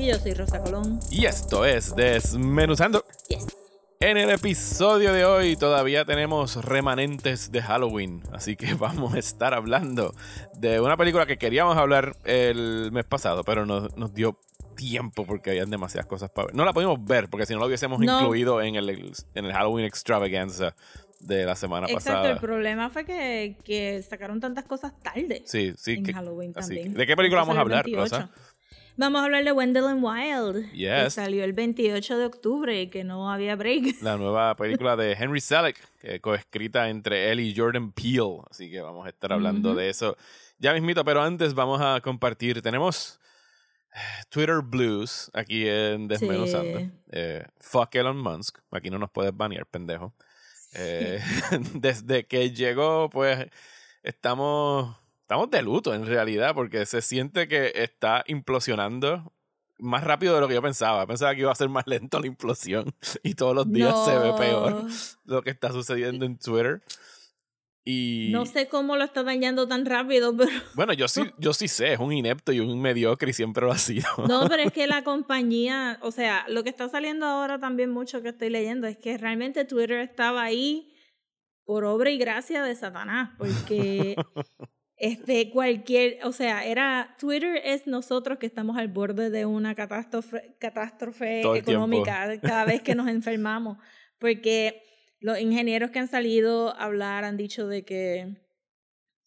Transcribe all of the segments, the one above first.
Y yo soy Rosa Colón. y esto es Desmenuzando. Yes. En el episodio de hoy todavía tenemos remanentes de Halloween, así que vamos a estar hablando de una película que queríamos hablar el mes pasado, pero nos, nos dio tiempo porque habían demasiadas cosas para ver. No la pudimos ver porque si no lo hubiésemos No. incluido en el, en el Halloween extravaganza de la semana Exacto, pasada. el problema fue que, que sacaron tantas cosas tarde. Sí, sí. en que- Halloween también. ¿De qué película vamos a hablar, 28. Rosa? Vamos a hablar de Wendell and Wild. Que Yes. salió el 28 de octubre y que no había break. la nueva película de Henry Selick, que coescrita entre él y Jordan Peele. Así que vamos a estar hablando de eso ya mismito, pero antes vamos a compartir. Tenemos eh, Twitter Blues aquí en Desmenuzando. Sí. Eh, fuck Elon Musk. Aquí no nos puedes banear, pendejo. Eh, desde que llegó, pues estamos, estamos de luto en realidad, porque se siente que está implosionando más rápido de lo que yo pensaba. Pensaba que iba a ser más lento la implosión y todos los días se ve No. peor lo que está sucediendo en Twitter. Y No sé cómo lo está dañando tan rápido, pero bueno, yo sí, yo sí sé, es un inepto y un mediocre y siempre lo ha sido. no, pero es que la compañía, o sea, lo que está saliendo ahora también mucho que estoy leyendo es que realmente Twitter estaba ahí por obra y gracia de Satanás, porque este cualquier, o sea, era Twitter es nosotros que estamos al borde de una catástrofe, catástrofe el tiempo. económica cada vez que nos enfermamos, porque los ingenieros que han salido a hablar han dicho de que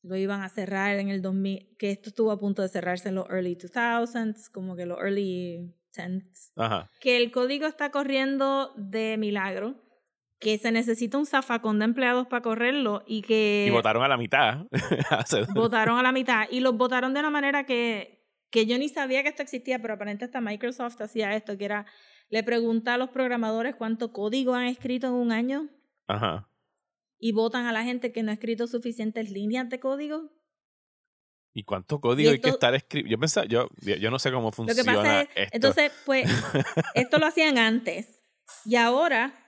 lo iban a cerrar en el 2000, que esto estuvo a punto de cerrarse en los early 2000s, como que los early 10s, Ajá. que el código está corriendo de milagro, que se necesita un zafacón de empleados para correrlo y que Y votaron a la mitad. Votaron a la mitad y los votaron de una manera que, que yo ni sabía que esto existía, pero aparentemente hasta Microsoft hacía esto, que era, le pregunta a los programadores cuánto código han escrito en un año Ajá. y votan a la gente que no ha escrito suficientes líneas de código. ¿Y cuánto código hay que estar escribiendo? Yo pensaba, yo, yo no sé cómo Lo funciona que pasa es, esto. entonces, pues, esto lo hacían antes y ahora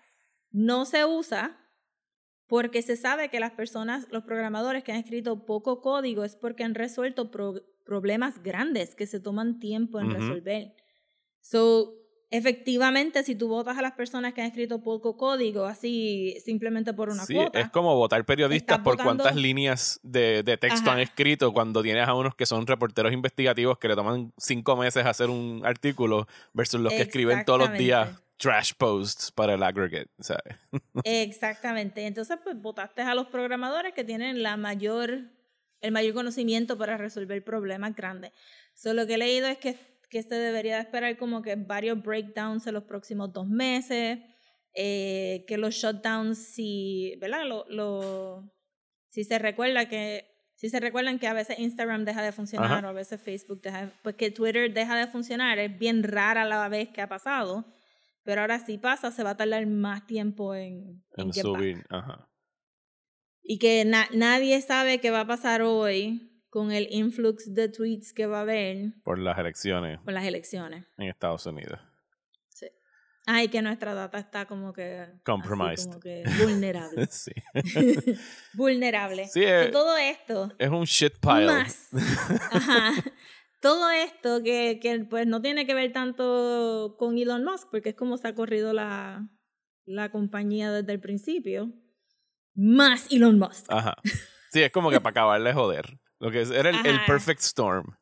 no se usa porque se sabe que las personas, los programadores que han escrito poco código es porque han resuelto pro- problemas grandes que se toman tiempo en resolver. So, efectivamente, si tú votas a las personas que han escrito poco código así simplemente por una sí, cuota, es como votar periodistas por votando- cuántas líneas de, de texto Ajá. han escrito cuando tienes a unos que son reporteros investigativos que le toman cinco meses hacer un artículo versus los que escriben todos los días. Trash posts para el aggregate, ¿sabes? Exactamente. Entonces, pues votaste a los programadores que tienen la mayor, el mayor conocimiento para resolver problemas grandes. Solo lo que he leído es que, que se debería de esperar como que varios breakdowns en los próximos dos meses, eh, que los shutdowns, si, ¿verdad? Lo, lo- si se recuerda que, si se recuerdan que a veces Instagram deja de funcionar Ajá. o a veces Facebook deja, pues que Twitter deja de funcionar, es bien rara la vez que ha pasado. Pero ahora si pasa, se va a tardar más tiempo en, en subir. Ajá. Y que na- nadie sabe qué va a pasar hoy con el influx de tweets que va a haber Por las elecciones con las elecciones. en Estados Unidos. Sí. Ay, que nuestra data está como que... Compromised. como que vulnerable. sí. vulnerable. Sí, eh, So, todo esto, Es un shit pile. más. Ajá. Todo esto que, que pues no tiene que ver tanto con Elon Musk, porque es como se ha corrido la, la compañía desde el principio. Más Elon Musk. Ajá. Sí, es como que para acabarle de joder. Lo que es, era el, perfect storm.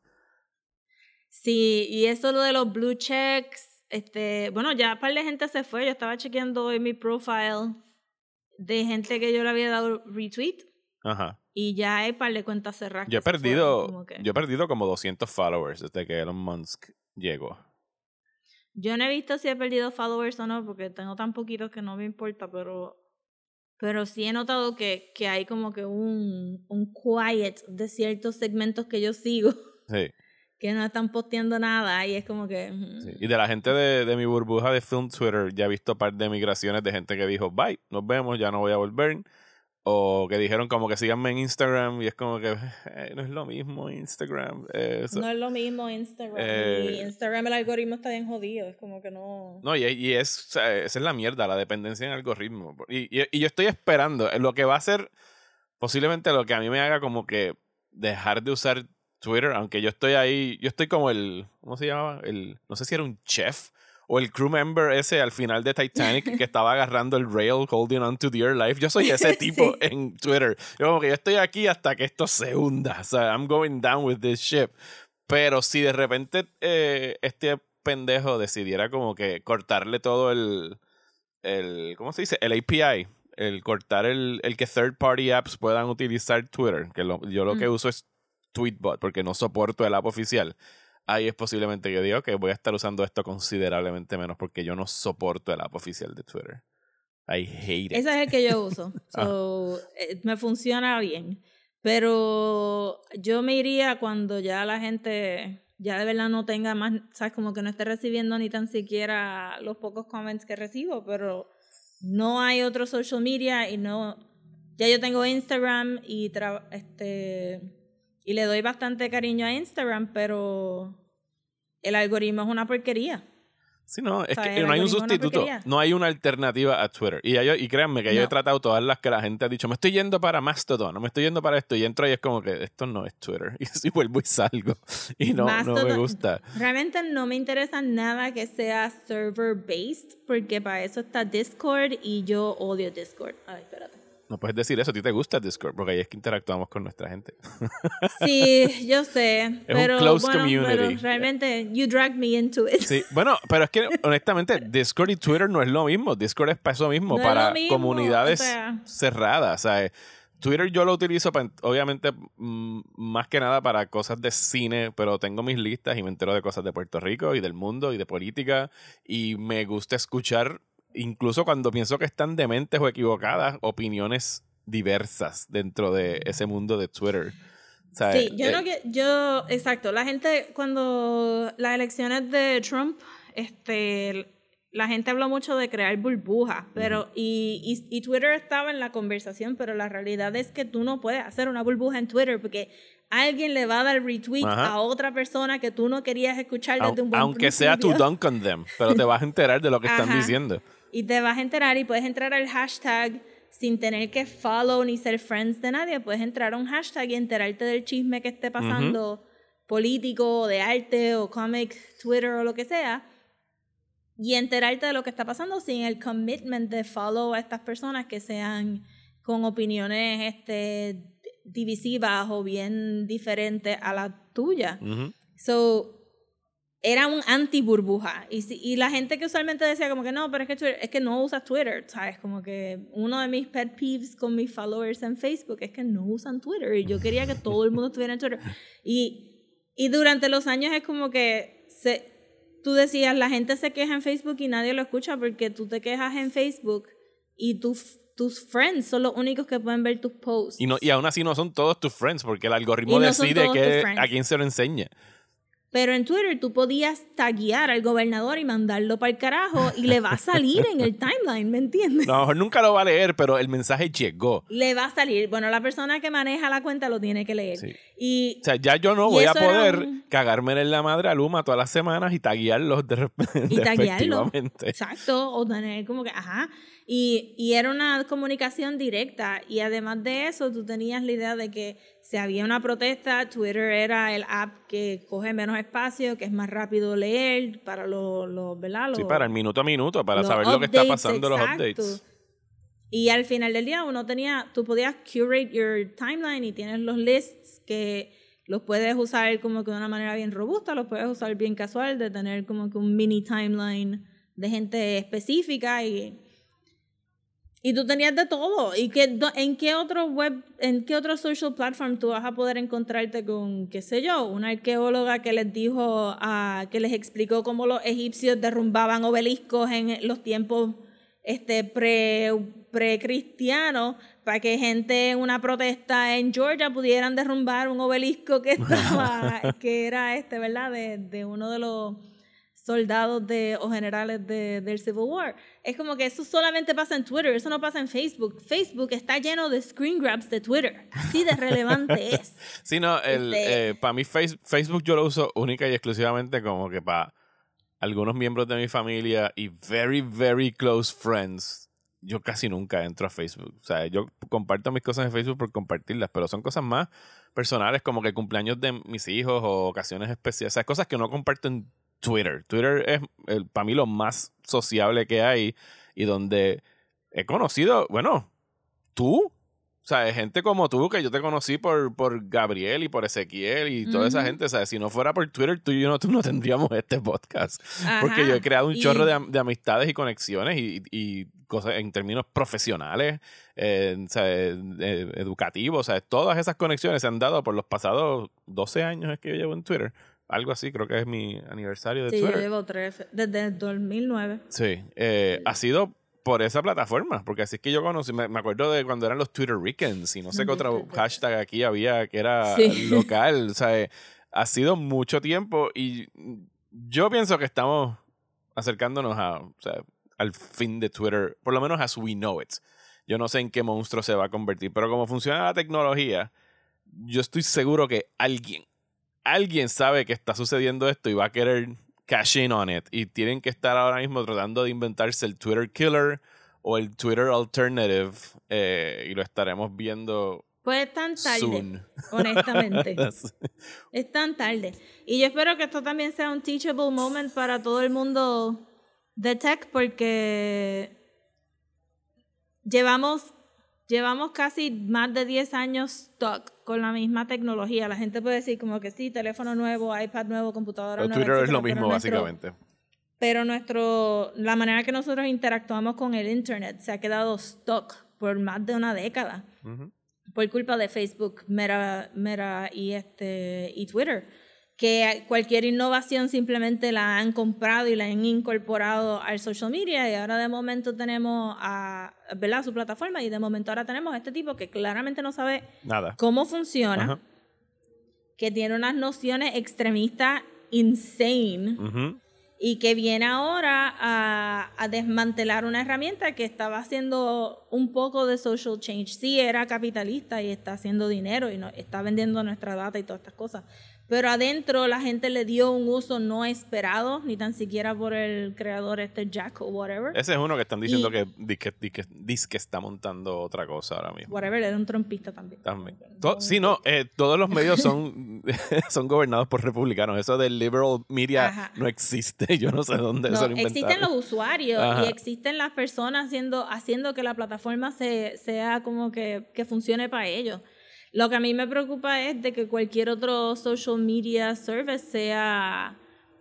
Sí, y eso lo de los blue checks, este, bueno, ya un par de gente se fue, yo estaba chequeando hoy mi profile de gente que yo le había dado retweet Ajá. Y ya hay par de cuentas cerradas. Yo he fueron, perdido, que- yo he perdido como 200 followers desde que Elon Musk llegó. Yo no he visto si he perdido followers o no, porque tengo tan poquitos que no me importa, pero, pero sí he notado que, que hay como que un, un quiet de ciertos segmentos que yo sigo, Sí. que no están posteando nada y es como que... Sí, Y de la gente de, de mi burbuja de film Twitter, ya he visto un par de migraciones de gente que dijo, bye, nos vemos, ya no voy a volver. O que dijeron como que síganme en Instagram y es como que "Eh, no es lo mismo Instagram. eh, eso". No es lo mismo Instagram. Eh, y Instagram el algoritmo está bien jodido. Es como que no... No, y, y es, o sea, esa es la mierda, la dependencia en algoritmo. Y, y, y yo estoy esperando, eh, lo que va a ser posiblemente lo que a mí me haga como que dejar de usar Twitter, aunque yo estoy ahí, yo estoy como el, ¿cómo se llamaba? El, no sé si era un chef o el crew member ese al final de Titanic que estaba agarrando el rail, holding on to dear life. Yo soy ese tipo Sí. en Twitter. Yo como que yo estoy aquí hasta que esto se hunda. O sea, I'm going down with this ship. Pero si de repente eh, este pendejo decidiera como que cortarle todo el, el ¿cómo se dice? El API, el cortar el, el que third party apps puedan utilizar Twitter, que lo- yo lo que uso es Tweetbot porque no soporto el app oficial. Ahí es posiblemente que digo que voy a estar usando esto considerablemente menos porque yo no soporto el app oficial de Twitter. I hate it. Ese es el que yo uso. Ah. So, eh, me funciona bien. Pero yo me iría cuando ya la gente ya de verdad no tenga más, sabes, como que no esté recibiendo ni tan siquiera los pocos comments que recibo, pero no hay otro social media y no, ya yo tengo Instagram y tra- este y le doy bastante cariño a Instagram, pero el algoritmo es una porquería. Sí, no, es que no hay un sustituto, no hay una alternativa a Twitter. Y, yo- y créanme que yo he No. tratado todas las que la gente ha dicho, me estoy yendo para Mastodon, no me estoy yendo para esto, y entro y es como que esto no es Twitter. Y si vuelvo y salgo. Y no, no me gusta. Realmente no me interesa nada que sea server based, porque para eso está Discord y yo odio Discord. Ay, espérate. No puedes decir eso, a ti te gusta Discord, porque ahí es que interactuamos con nuestra gente. Sí, yo sé, un pero closed bueno, community. pero realmente you drag me into it. Sí, bueno, pero es que honestamente Discord y Twitter no es lo mismo. Discord es para eso mismo, No es para lo mismo, comunidades o sea. cerradas. O sea, Twitter yo lo utilizo, obviamente, mm, más que nada para cosas de cine, pero tengo mis listas y me entero de cosas de Puerto Rico y del mundo y de política. Y me gusta escuchar, incluso cuando pienso que están dementes o equivocadas, opiniones diversas dentro de ese mundo de Twitter. O sea, Sí, yo eh, no que yo exacto, la gente cuando las elecciones de Trump este la gente habló mucho de crear burbujas, pero y, y, y Twitter estaba en la conversación, pero la realidad es que tú no puedes hacer una burbuja en Twitter porque alguien le va a dar retweet Ajá. a otra persona que tú no querías escuchar au- desde un buen aunque sea tu principio. dunk on them, pero te vas a enterar de lo que están diciendo. Y te vas a enterar y puedes entrar al hashtag sin tener que follow ni ser friends de nadie. Puedes entrar a un hashtag y enterarte del chisme que esté pasando político, o de arte o cómic, Twitter o lo que sea. Y enterarte de lo que está pasando sin el commitment de follow a estas personas que sean con opiniones este, divisivas o bien diferentes a la tuya. Ujú. So, era un anti burbuja. Y, si- y la gente que usualmente decía como que no, pero es que, Twitter- es que no usas Twitter, ¿sabes? Como que uno de mis pet peeves con mis followers en Facebook es que no usan Twitter. Y yo quería que todo el mundo estuviera en Twitter. Y, y durante los años es como que se, tú decías, la gente se queja en Facebook y nadie lo escucha porque tú te quejas en Facebook y tus tus friends son los únicos que pueden ver tus posts. Y, no, y aún así no son todos tus friends, porque el algoritmo no decide que, a quién se lo enseña. Pero en Twitter tú podías taguear al gobernador y mandarlo para el carajo y le va a salir en el timeline, ¿me entiendes? No, nunca lo va a leer, pero el mensaje llegó. Le va a salir. Bueno, la persona que maneja la cuenta lo tiene que leer. Sí. Y O sea, ya yo no voy a poder un- cagarme en la madre a Luma todas las semanas y taguearlos de repente. y taguearlo. efectivamente. Exacto, o tener como que, ajá. Y, y era una comunicación directa. Y además de eso, tú tenías la idea de que si había una protesta, Twitter era el app que coge menos espacio, que es más rápido leer para los, los ¿verdad? Sí, Los- para el minuto a minuto, para los saber lo que está pasando, los exacto. updates. Y al final del día uno tenía, tú podías curate your timeline y tienes los lists que los puedes usar como que de una manera bien robusta, los puedes usar bien casual, de tener como que un mini timeline de gente específica y y tú tenías de todo. ¿Y qué, do- en qué otro web, en qué otro social platform tú vas a poder encontrarte con, qué sé yo, una arqueóloga que les dijo, a, que les explicó cómo los egipcios derrumbaban obeliscos en los tiempos este pre pre-cristiano para que gente en una protesta en Georgia pudieran derrumbar un obelisco que estaba que era este verdad de, de uno de los soldados de, o generales de, del Civil War. Es como que eso solamente pasa en Twitter, eso no pasa en Facebook. Facebook está lleno de screen grabs de Twitter. Así de relevante es. Sí, no, el, Este- eh, para mí face- Facebook yo lo uso única y exclusivamente como que para algunos miembros de mi familia y very, very close friends. Yo casi nunca entro a Facebook. O sea, yo comparto mis cosas en Facebook por compartirlas, pero son cosas más personales como que cumpleaños de mis hijos o ocasiones especiales. O sea, cosas que no comparto en Twitter. Twitter es el, para mí lo más sociable que hay y donde he conocido, bueno, tú. O sea, gente como tú, que yo te conocí por, por Gabriel y por Ezequiel y toda esa gente. O sea, si no fuera por Twitter, tú y yo no, tú no tendríamos este podcast. Porque yo he creado un Y- chorro de, am- de amistades y conexiones y, y cosas en términos profesionales, eh, o sea, eh, educativos. O sea, todas esas conexiones se han dado por los pasados 12 años es que yo llevo en Twitter. Algo así, creo que es mi aniversario de Sí, yo Twitter. llevo 13, desde el 2009. Sí, eh, ha sido por esa plataforma, porque así es que yo conocí, me, me acuerdo de cuando eran los Twitter Weekends y no sé qué otro hashtag aquí había que era Sí. local, o sea, eh, ha sido mucho tiempo y yo pienso que estamos acercándonos a, o sea, al fin de Twitter, por lo menos as we know it. Yo no sé en qué monstruo se va a convertir, pero como funciona la tecnología, yo estoy seguro que alguien, alguien sabe que está sucediendo esto y va a querer cash in on it. Y tienen que estar ahora mismo tratando de inventarse el Twitter killer o el Twitter alternative. eh, y lo estaremos viendo Pues es tan tarde, soon. honestamente. Es tan tarde. Y yo espero que esto también sea un teachable moment para todo el mundo de tech porque llevamos, llevamos casi más de 10 años stuck con la misma tecnología. La gente puede decir como que sí, teléfono nuevo, iPad nuevo, computadora Pero nueva, Twitter es etcétera, lo pero mismo, nuestro- básicamente. Pero nuestro, la manera que nosotros interactuamos con el Internet se ha quedado stuck por más de una década Ujú. por culpa de Facebook, Meta, Meta y, este, y Twitter. Que cualquier innovación simplemente la han comprado y la han incorporado al social media y ahora de momento tenemos a, ¿verdad? su plataforma y de momento ahora tenemos a este tipo que claramente no sabe Nada. cómo funciona, Ajá. que tiene unas nociones extremistas insane Ujú. y que viene ahora a, a desmantelar una herramienta que estaba haciendo un poco de social change. Sí, era capitalista y está haciendo dinero y no, está vendiendo nuestra data y todas estas cosas. Pero adentro la gente le dio un uso no esperado, ni tan siquiera por el creador este Jack o whatever. Ese es uno que están diciendo Y- que, di que, di que, dis que está montando otra cosa ahora mismo. Whatever, era un trompista también. También. To- sí, no, eh, todos los medios son, son gobernados por republicanos. Eso del liberal media Ajá. no existe. Yo no sé dónde No, eso lo inventaron. existen los usuarios Ajá. y existen las personas haciendo, haciendo que la plataforma se, sea como que, que funcione para ellos. Lo que a mí me preocupa es de que cualquier otro social media service sea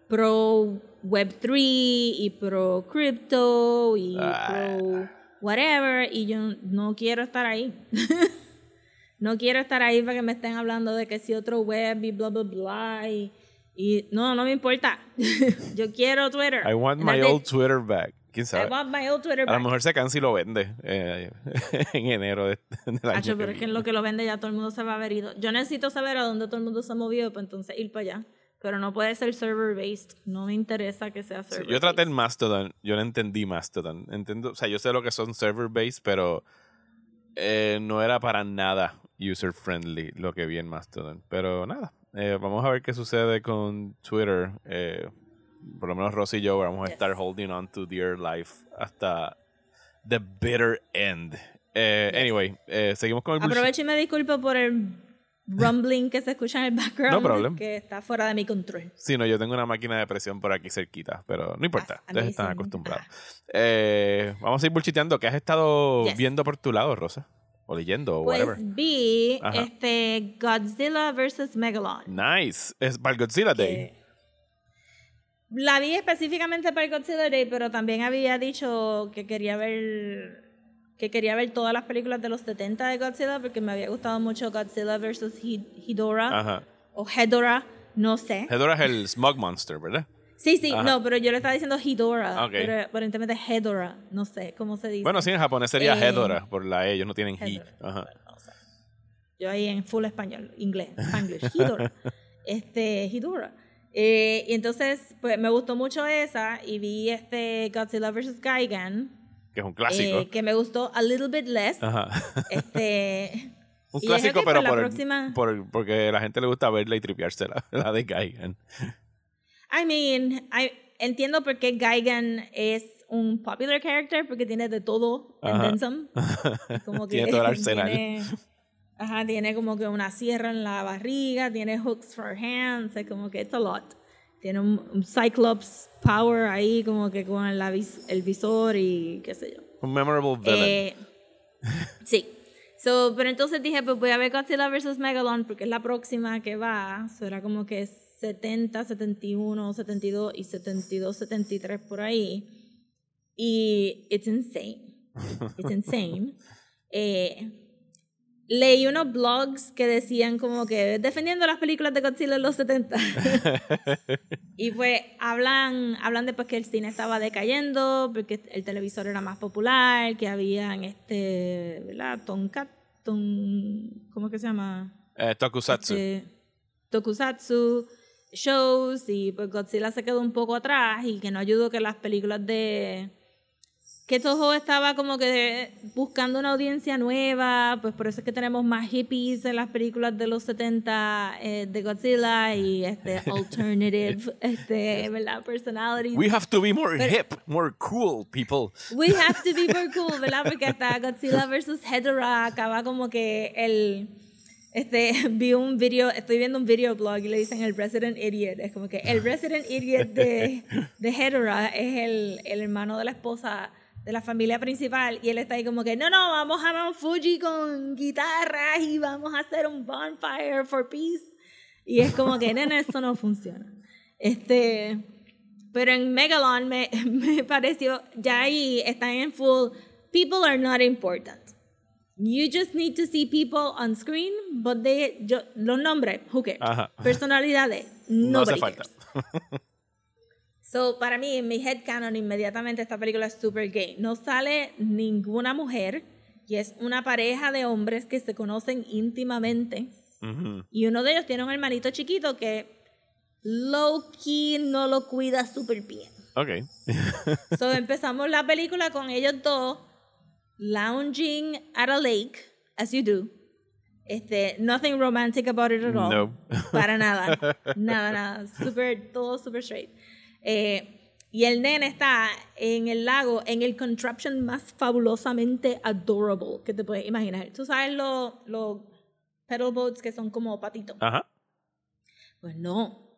pro Web3 y pro crypto y Ah. pro whatever y yo no quiero estar ahí. no quiero estar ahí para que me estén hablando de que si otro web y bla bla bla y, y no, no me importa. yo quiero Twitter. I want my old Twitter back. ¿Quién I sabe? want my old Twitter A lo back. mejor se cansa y lo vende eh, en enero de, del año Hacho, que pero es que en lo que lo vende ya todo el mundo se va a haber ido. Yo necesito saber a dónde todo el mundo se ha movido para entonces ir para allá. Pero no puede ser server based. No me interesa que sea Sí, server yo traté el. Mastodon, yo no entendí Mastodon. Entiendo, o sea, yo sé lo que son server based, pero eh, no era para nada user friendly lo que vi en Mastodon. Pero nada, eh, vamos a ver qué sucede con Twitter. Eh, por lo menos Rosy y yo vamos a Yes. estar holding on to dear life hasta the bitter end. Eh, Anyway, eh, seguimos con el. Aprovecho y me disculpo por el rumbling que se escucha en el background. No problem. Que está fuera de mi control. Sí, no, yo tengo una máquina de presión por aquí cerquita, pero no importa, That's ustedes están acostumbrados. Eh, vamos a ir bullshiteando. ¿Qué has estado Yes. viendo por tu lado, Rosa? O leyendo, o Pues whatever. vi Ajá. este Godzilla vs. Megalon. Nice. Es para el Godzilla Day. La vi específicamente para el Godzilla Day, pero también había dicho que quería ver que quería ver todas las películas de los 70 de Godzilla porque me había gustado mucho Godzilla vs. Ajá. o Hedorah, no sé. Hedorah es el Smog Monster, ¿verdad? Sí, sí, Ajá. no, pero yo le estaba diciendo Hidora. Ok. Pero aparentemente Hedora. No sé cómo se dice. Bueno, sí, en japonés sería Eh, Hedora, por la E, ellos no tienen. Hedora. Ajá. Yo ahí en full español, inglés, spanglish, Hidora. este, Hidora. Eh, y entonces, pues me gustó mucho esa y vi este Godzilla vs. Gigan, Que es un clásico. eh, que me gustó a little bit less. Ajá. Este, Un y clásico, pero la por, próxima- por- porque a la gente le gusta verla y tripearse la, la de Gaigan. I mean, I, entiendo por qué Gigan es un popular character, porque tiene de todo en Ajá. then some. Como que Tiene todo el arsenal. Tiene, ajá, tiene como que una sierra en la barriga, tiene hooks for hands, es como que it's a lot. Tiene un, un Cyclops power ahí, como que con el visor y qué sé yo. Un memorable villain. Eh, sí. So, pero entonces dije, pues voy a ver Godzilla vs. Megalon porque es la próxima que va. So, era como que 70, 71, 72 y 72, 73 por ahí. Y it's insane. It's insane. Eh, leí unos blogs que decían como que defendiendo las películas de Godzilla en los 70. y pues hablan, hablan de pues, que el cine estaba decayendo, porque el televisor era más popular, que habían este, ¿verdad? Tonka, ton, ¿cómo que se llama? Eh, Tokusatsu. Este, tokusatsu shows y pues Godzilla se quedó un poco atrás y que no ayudó que las películas de que Toho estaba como que buscando una audiencia nueva, pues por eso es que tenemos más hippies en las películas de los 70 eh, de Godzilla y este alternative este, ¿verdad? personalities. We have to be more hip, more cool people. We have to be more cool, ¿verdad? Porque hasta Godzilla vs. Hedorah acaba como que el... Este, vi un video, estoy viendo un video blog y le dicen el Resident Idiot. Es como que el Resident Idiot de, de Hedorah es el, el hermano de la esposa de la familia principal y él está ahí como que, no, no, vamos a Mount Fuji con guitarras y vamos a hacer un bonfire for peace. Y es como que, nena, eso no funciona. Este, pero en Megalon me, me pareció, ya ahí están en full, people are not important. You just need to see people on screen, but they, yo, los nombres, who cares? Ajá. Personalidades, No hace falta. cares. So, para mí, en mi headcanon, inmediatamente esta película es super gay. No sale ninguna mujer y es una pareja de hombres que se conocen íntimamente. Y uno de ellos tiene un hermanito chiquito que low key no lo cuida súper bien. Ok. So empezamos la película con ellos dos lounging at a lake, as you do. Este, nothing romantic about it at all. No. Para nada. Nada, nada. Super, todo super straight. Eh, y el nene está en el lago, en el contraption más fabulosamente adorable que te puedes imaginar. Tú sabes los los pedal boats que son como patitos. Ajá. Pues no.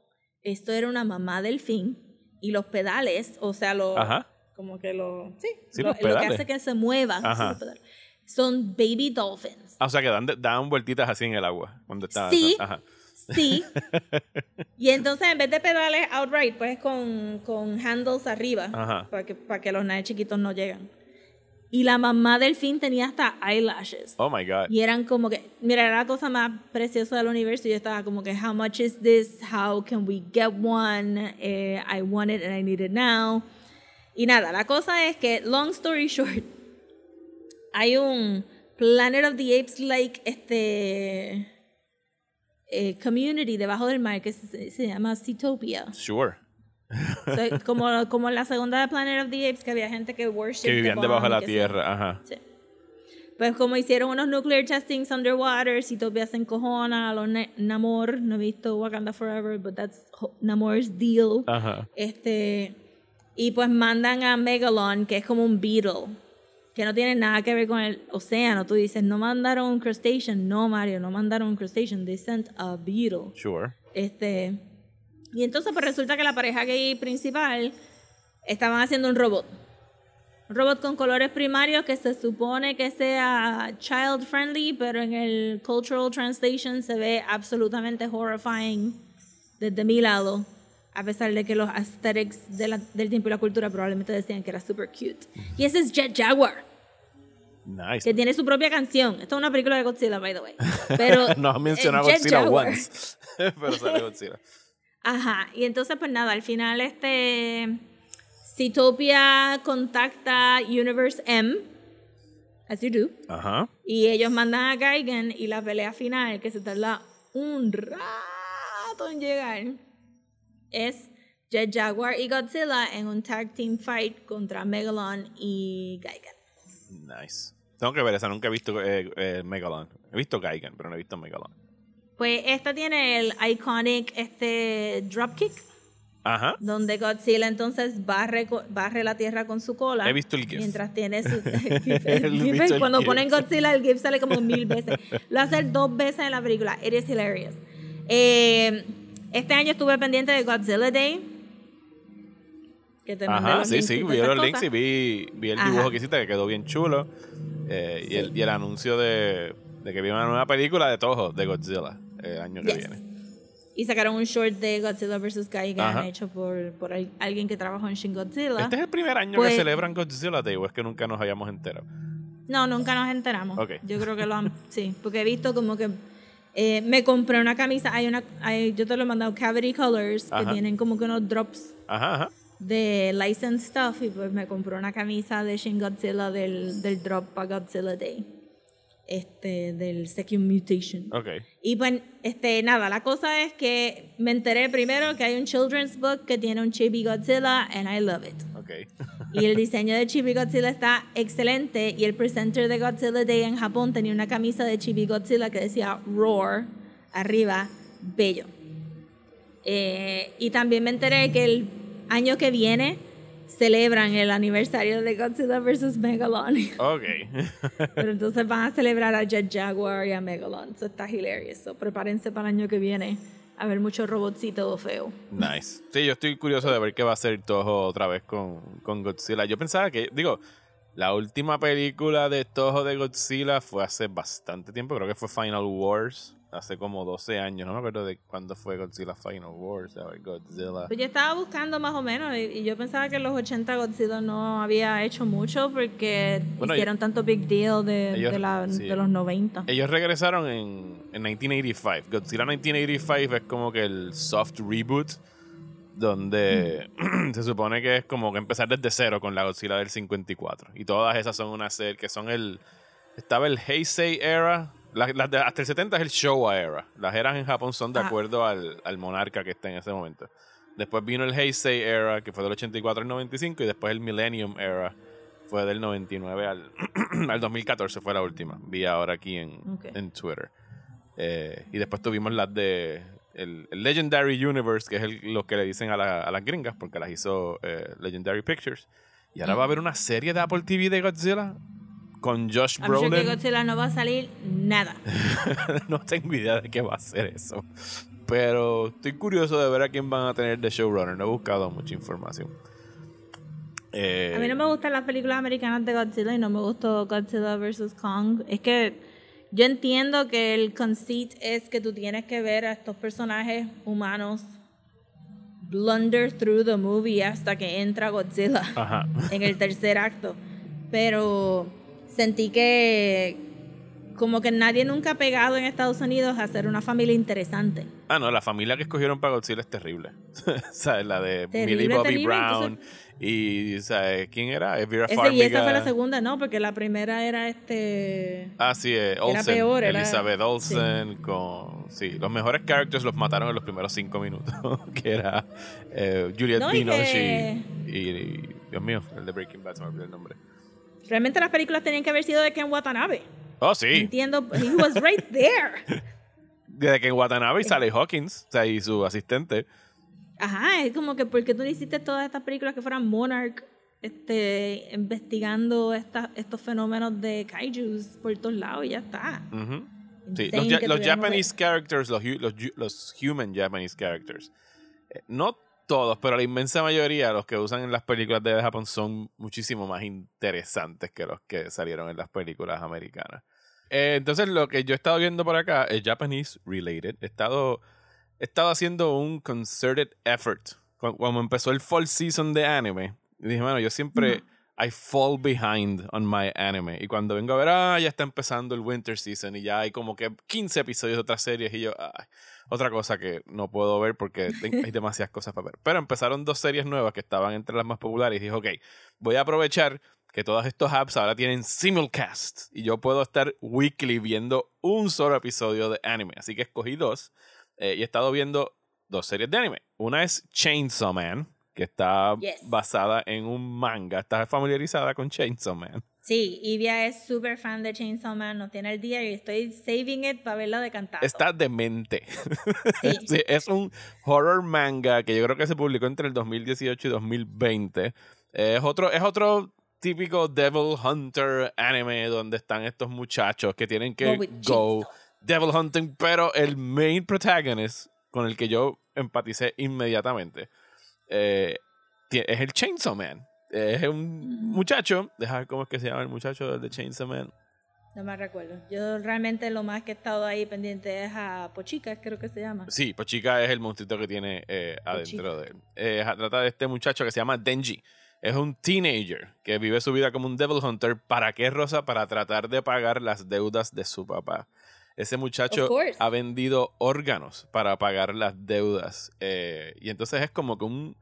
Esto era una mamá delfín y los pedales, o sea, los. Ajá. Como que los. Sí, Sí, lo, los lo que hace que se mueva. Ajá. Son baby dolphins. Ah, o sea que dan, dan vueltitas así en el agua. Cuando está, Sí. Ajá. Sí. y entonces en vez de pedales outright, pues con, con handles arriba. Ajá. Para que, para que los nenes chiquitos no llegan. Y la mamá delfín tenía hasta eyelashes. Oh my God. Y eran como que, mira, era la cosa más preciosa del universo. Y yo estaba como que, how much is this? How can we get one? Eh, I want it and I need it now. Y nada, la cosa es que, long story short, hay un Planet of the Apes like este eh, community debajo del mar que se, se llama Seatopia. Sure. So, como, como en la segunda de Planet of the Apes, que había gente que worship Que vivían debajo de la tierra. Ajá. Sí. Pues como hicieron unos nuclear testings underwater, todavía se encojona Ne- Namor, no he visto Wakanda Forever, but that's Namor's deal. Ajá. Este, y pues mandan a Megalon, que es como un beetle, que no tiene nada que ver con el océano. Tú dices, no mandaron un crustacean. No, Mario, no mandaron un crustacean. They sent a beetle. Sure. Este, y entonces pues resulta que la pareja gay principal estaban haciendo un robot. Un robot con colores primarios que se supone que sea child friendly, pero en el cultural translation se ve absolutamente horrifying desde mi lado. A pesar de que los aesthetics de la- del tiempo y la cultura probablemente decían que era super cute. Y ese es Jet Jaguar, Nice. que tiene su propia canción. Esto es una película de Godzilla, by the way. Pero no has mencionado eh, Jet Godzilla Jaguar. once. Pero sale Godzilla. Ajá, y entonces pues nada, al final este Citopia contacta Universe M, as you do, Ajá. y ellos mandan a Gaigan y la pelea final, que se tarda un rato en llegar, es Jet Jaguar y Godzilla en un tag team fight contra Megalon y Gaigan. Nice. Tengo que ver esa, nunca he visto eh, eh, Megalon. He visto Gaigan, pero no he visto Megalon. Pues esta tiene el iconic este dropkick, Ajá. donde Godzilla entonces barre, barre la tierra con su cola. He visto el GIF. Mientras tiene su... GIF, el GIF, visto el cuando ponen Godzilla, el GIF sale como mil veces. Lo hace dos veces en la película. It is hilarious. Eh, este año estuve pendiente de Godzilla Day. Que te Ajá, sí, sí, vi los links y vi, vi el Ajá. dibujo que hiciste que quedó bien chulo. Eh, y, el, y el anuncio de, de que viene una nueva película de Toho, de Godzilla, el año que viene. Y sacaron un short de Godzilla vs. Gaigan Ajá. hecho por, por al- alguien que trabajó en Shin Godzilla. ¿Este es el primer año Pues- que celebran Godzilla Day o es que nunca nos hayamos enterado? No, nunca nos enteramos. Ok. Yo creo que lo han. Sí, porque he visto como que. Eh, me compré una camisa. Hay una. hay- yo te lo he mandado, Cavity Colors, que tienen como que unos drops Ajá, ajá. de licensed stuff. Y pues me compré una camisa de Shin Godzilla del, del drop para Godzilla Day. Este, del Second Mutation. Y pues, este, nada, la cosa es que me enteré primero que hay un children's book que tiene un Chibi Godzilla, and I love it. Ok. Y el diseño de Chibi Godzilla está excelente. Y el presenter de Godzilla Day en Japón tenía una camisa de Chibi Godzilla que decía Roar arriba, bello. Eh, y también me enteré que el año que viene celebran el aniversario de Godzilla vs. Megalon. Ok. Pero entonces van a celebrar a Jet Jaguar y a Megalon. Eso está hilarious. So, prepárense para el año que viene a ver muchos robotcitos feos. nice. Sí, yo estoy curioso de ver qué va a hacer Toho otra vez con, con Godzilla. Yo pensaba que, digo, la última película de Toho de Godzilla fue hace bastante tiempo. Creo que fue Final Wars. Hace como 12 años. No me acuerdo de cuándo fue Godzilla Final Wars. Godzilla. Pues yo estaba buscando más o menos y, y yo pensaba que en los 80 Godzilla no había hecho mucho porque Bueno, hicieron tanto big deal de, ellos- de, la- sí. de los 90. Ellos regresaron en, en 1985. Godzilla 1985 es como que el soft reboot, donde se supone que es como que empezar desde cero con la Godzilla del 54. Y todas esas son una serie que son el. Estaba el Heisei era. Las- las de- hasta el 70 es el Showa era. Las eras en Japón son de Ajá. acuerdo al, al monarca que está en ese momento. Después vino el Heisei era, que fue del 84 al 95, y después el Millennium era, fue del 99 al, al 2014, fue la última. Vi ahora aquí en, en Twitter. Eh, y después tuvimos las de el, el Legendary Universe, que es el- lo que le dicen a, la- a las gringas, porque las hizo eh, Legendary Pictures. Y ahora va a haber una serie de Apple TV de Godzilla con Josh I'm sure que Brolin. Godzilla no va a salir nada. no tengo idea de qué va a ser eso. Pero estoy curioso de ver a quién van a tener de showrunner. No he buscado mucha información. Eh, A mí no me gustan las películas americanas de Godzilla y no me gustó Godzilla vs. Kong. Es que yo entiendo que el conceit es que tú tienes que ver a estos personajes humanos blunder through the movie hasta que entra Godzilla. Ajá. en el tercer acto. Pero sentí que como que nadie nunca ha pegado en Estados Unidos a hacer una familia interesante. Ah, no, la familia que escogieron para Godzilla es terrible. ¿Sabes? La de Terrible, Millie Bobby terrible, Brown. Y, ¿sabes? ¿Quién era? Es Vera Ese, y esa fue la segunda, ¿no? Porque la primera era este... Ah, sí, eh, Olsen. peor, era- Elizabeth Olsen con... Sí, los mejores characters los mataron en los primeros cinco minutos. que era eh, Juliette No, y Binoche que- y, y- Dios mío, el de Breaking Bad, se me olvidó el nombre. Realmente las películas tenían que haber sido de Ken Watanabe. Oh, sí. Entiendo, he was right there. Desde que en Watanabe sale Hawkins, o sea, y su asistente. Ajá, es como que porque tú no hiciste todas estas películas que fueran Monarch, este, investigando esta- estos fenómenos de kaijus por todos lados y ya está. Sí, los, ja- Japanese characters, los, los, los human Japanese characters, eh, no todos, pero la inmensa mayoría, los que usan en las películas de Japón son muchísimo más interesantes que los que salieron en las películas americanas. Eh, entonces, lo que yo he estado viendo por acá es Japanese related. He estado, he estado haciendo un concerted effort. Cu- Cuando empezó el fall season de anime, dije, bueno, yo siempre I fall behind on my anime. Y cuando vengo a ver, ah, ya está empezando el winter season y ya hay como que 15 episodios de otras series y yo, ay, otra cosa que no puedo ver porque hay demasiadas cosas para ver. Pero empezaron dos series nuevas que estaban entre las más populares y dije, ok, voy a aprovechar que todos estos apps ahora tienen simulcast y yo puedo estar weekly viendo un solo episodio de anime. Así que escogí dos eh, y he estado viendo dos series de anime. Una es Chainsaw Man, que está Yes. basada en un manga. ¿Estás familiarizada con Chainsaw Man? Sí, Ivia es súper fan de Chainsaw Man, no tiene el día y estoy saving it para verla de cantar. Está demente. Sí. Sí, es un horror manga que yo creo que se publicó entre el 2018 y 2020. Es otro, es otro típico Devil Hunter anime donde están estos muchachos que tienen que Go. Devil Hunting, pero el main protagonist con el que yo empaticé inmediatamente eh, es el Chainsaw Man. Es un muchacho, deja ver cómo es que se llama el muchacho del de Chainsaw Man. No me recuerdo. Yo realmente lo más que he estado ahí pendiente es a Pochica, creo que se llama. Sí, Pochica es el monstruito que tiene eh, adentro de él. Eh, trata de este muchacho que se llama Denji. Es un teenager que vive su vida como un Devil Hunter. ¿Para qué, Rosa? Para tratar de pagar las deudas de su papá. Ese muchacho ha vendido órganos para pagar las deudas. eh, y entonces es como que un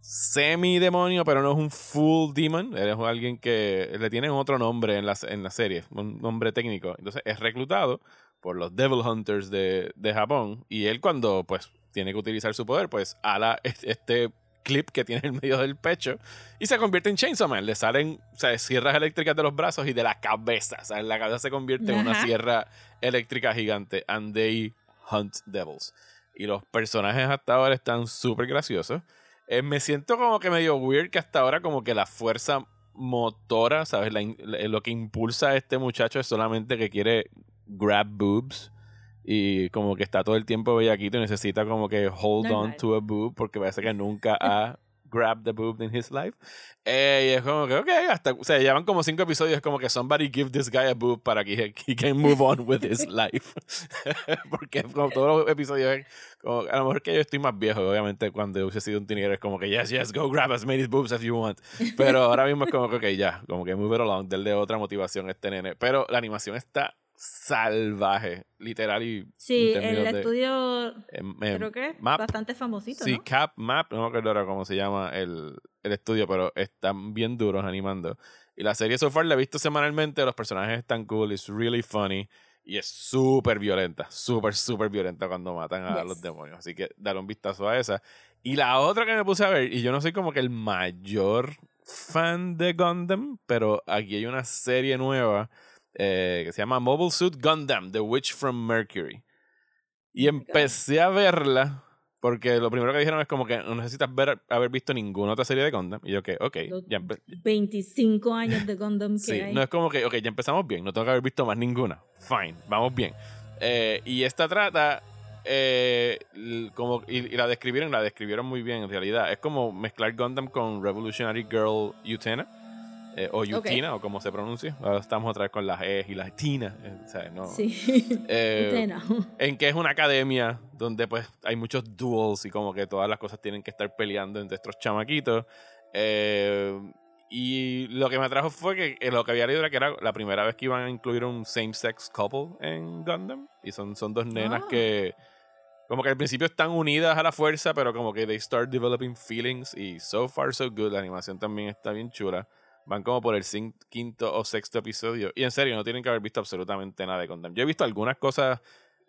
semi-demonio, pero no es un full demon. Él es alguien que le tienen otro nombre en la, en la serie, un nombre técnico. Entonces es reclutado por los Devil Hunters de, de Japón. Y él cuando pues tiene que utilizar su poder, pues ala est- este clip que tiene en medio del pecho y se convierte en Chainsaw Man. Le salen o sea, sierras eléctricas de los brazos y de la cabeza. O sea, la cabeza se convierte en una sierra eléctrica gigante. And they hunt devils. Y los personajes hasta ahora están súper graciosos. Eh, me siento como que medio weird que hasta ahora como que la fuerza motora, ¿sabes? La la- lo que impulsa a este muchacho es solamente que quiere grab boobs y como que está todo el tiempo bellaquito y necesita como que hold on to a boob porque parece que nunca ha grabbed the boob in his life. Eh, y es como que, ok, hasta, o sea, llevan como cinco episodios como que somebody give this guy a boob para que he, he can move on with his life. porque como todos los episodios como, a lo mejor que yo estoy más viejo, obviamente cuando hubiese sido un teenager es como que yes, yes, go grab as many boobs as you want. Pero ahora mismo es como que, ok, ya, como que move it along, denle otra motivación a este nene. Pero la animación está salvaje, literal y Sí, en el de- estudio em, em, creo que es map. bastante famosito, Sí, ¿no? Cap Map, no me acuerdo ahora cómo se llama el, el estudio, pero están bien duros animando. Y la serie so far la he visto semanalmente, los personajes están cool, it's really funny y es súper violenta, súper, súper violenta cuando matan a Yes. los demonios. Así que dale un vistazo a esa. Y la otra que me puse a ver, y yo no soy como que el mayor fan de Gundam, pero aquí hay una serie nueva eh, que se llama Mobile Suit Gundam, The Witch from Mercury. Y empecé a verla porque lo primero que dijeron es como que no necesitas ver, haber visto ninguna otra serie de Gundam. Y yo, que, ok, Los ya empe- 25 años de Gundam que Sí, hay. no es como que, ok, ya empezamos bien, no tengo que haber visto más ninguna. Fine, vamos bien. Eh, y esta trata, eh, como, y, y la describieron, la describieron muy bien en realidad. Es como mezclar Gundam con Revolutionary Girl Utena. Eh, o Yutina, o como se pronuncia. Ahora estamos otra vez con las E y las Tina. eh, o sea, no, Sí. eh, en que es una academia donde pues hay muchos duels y como que todas las cosas tienen que estar peleando entre estos chamaquitos. Eh, y lo que me atrajo fue que eh, lo que había leído era que era la primera vez que iban a incluir un same-sex couple en Gundam. Y son, son dos nenas Ah. que como que al principio están unidas a la fuerza, pero como que they start developing feelings. Y so far so good, la animación también está bien chula. Van como por el quinto o sexto episodio. Y en serio, no tienen que haber visto absolutamente nada de Gundam. Yo he visto algunas cosas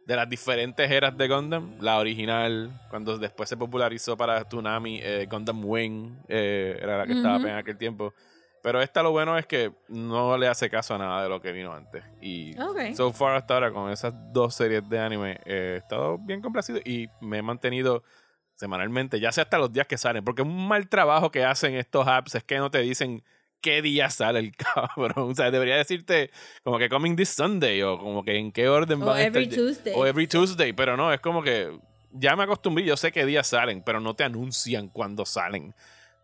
de las diferentes eras de Gundam. La original, cuando después se popularizó para Tsunami, eh, Gundam Wing, eh, era la que estaba Ujú. en aquel tiempo. Pero esta lo bueno es que no le hace caso a nada de lo que vino antes. Y Ok. so far hasta ahora con esas dos series de anime eh, he estado bien complacido y me he mantenido semanalmente, ya sea hasta los días que salen, porque un mal trabajo que hacen estos apps es que no te dicen qué día sale el cabrón. O sea, debería decirte como que coming this Sunday o como que en qué orden O van a every estar. Tuesday. O every Tuesday, pero no, es como que ya me acostumbré, yo sé qué días salen, pero no te anuncian cuándo salen.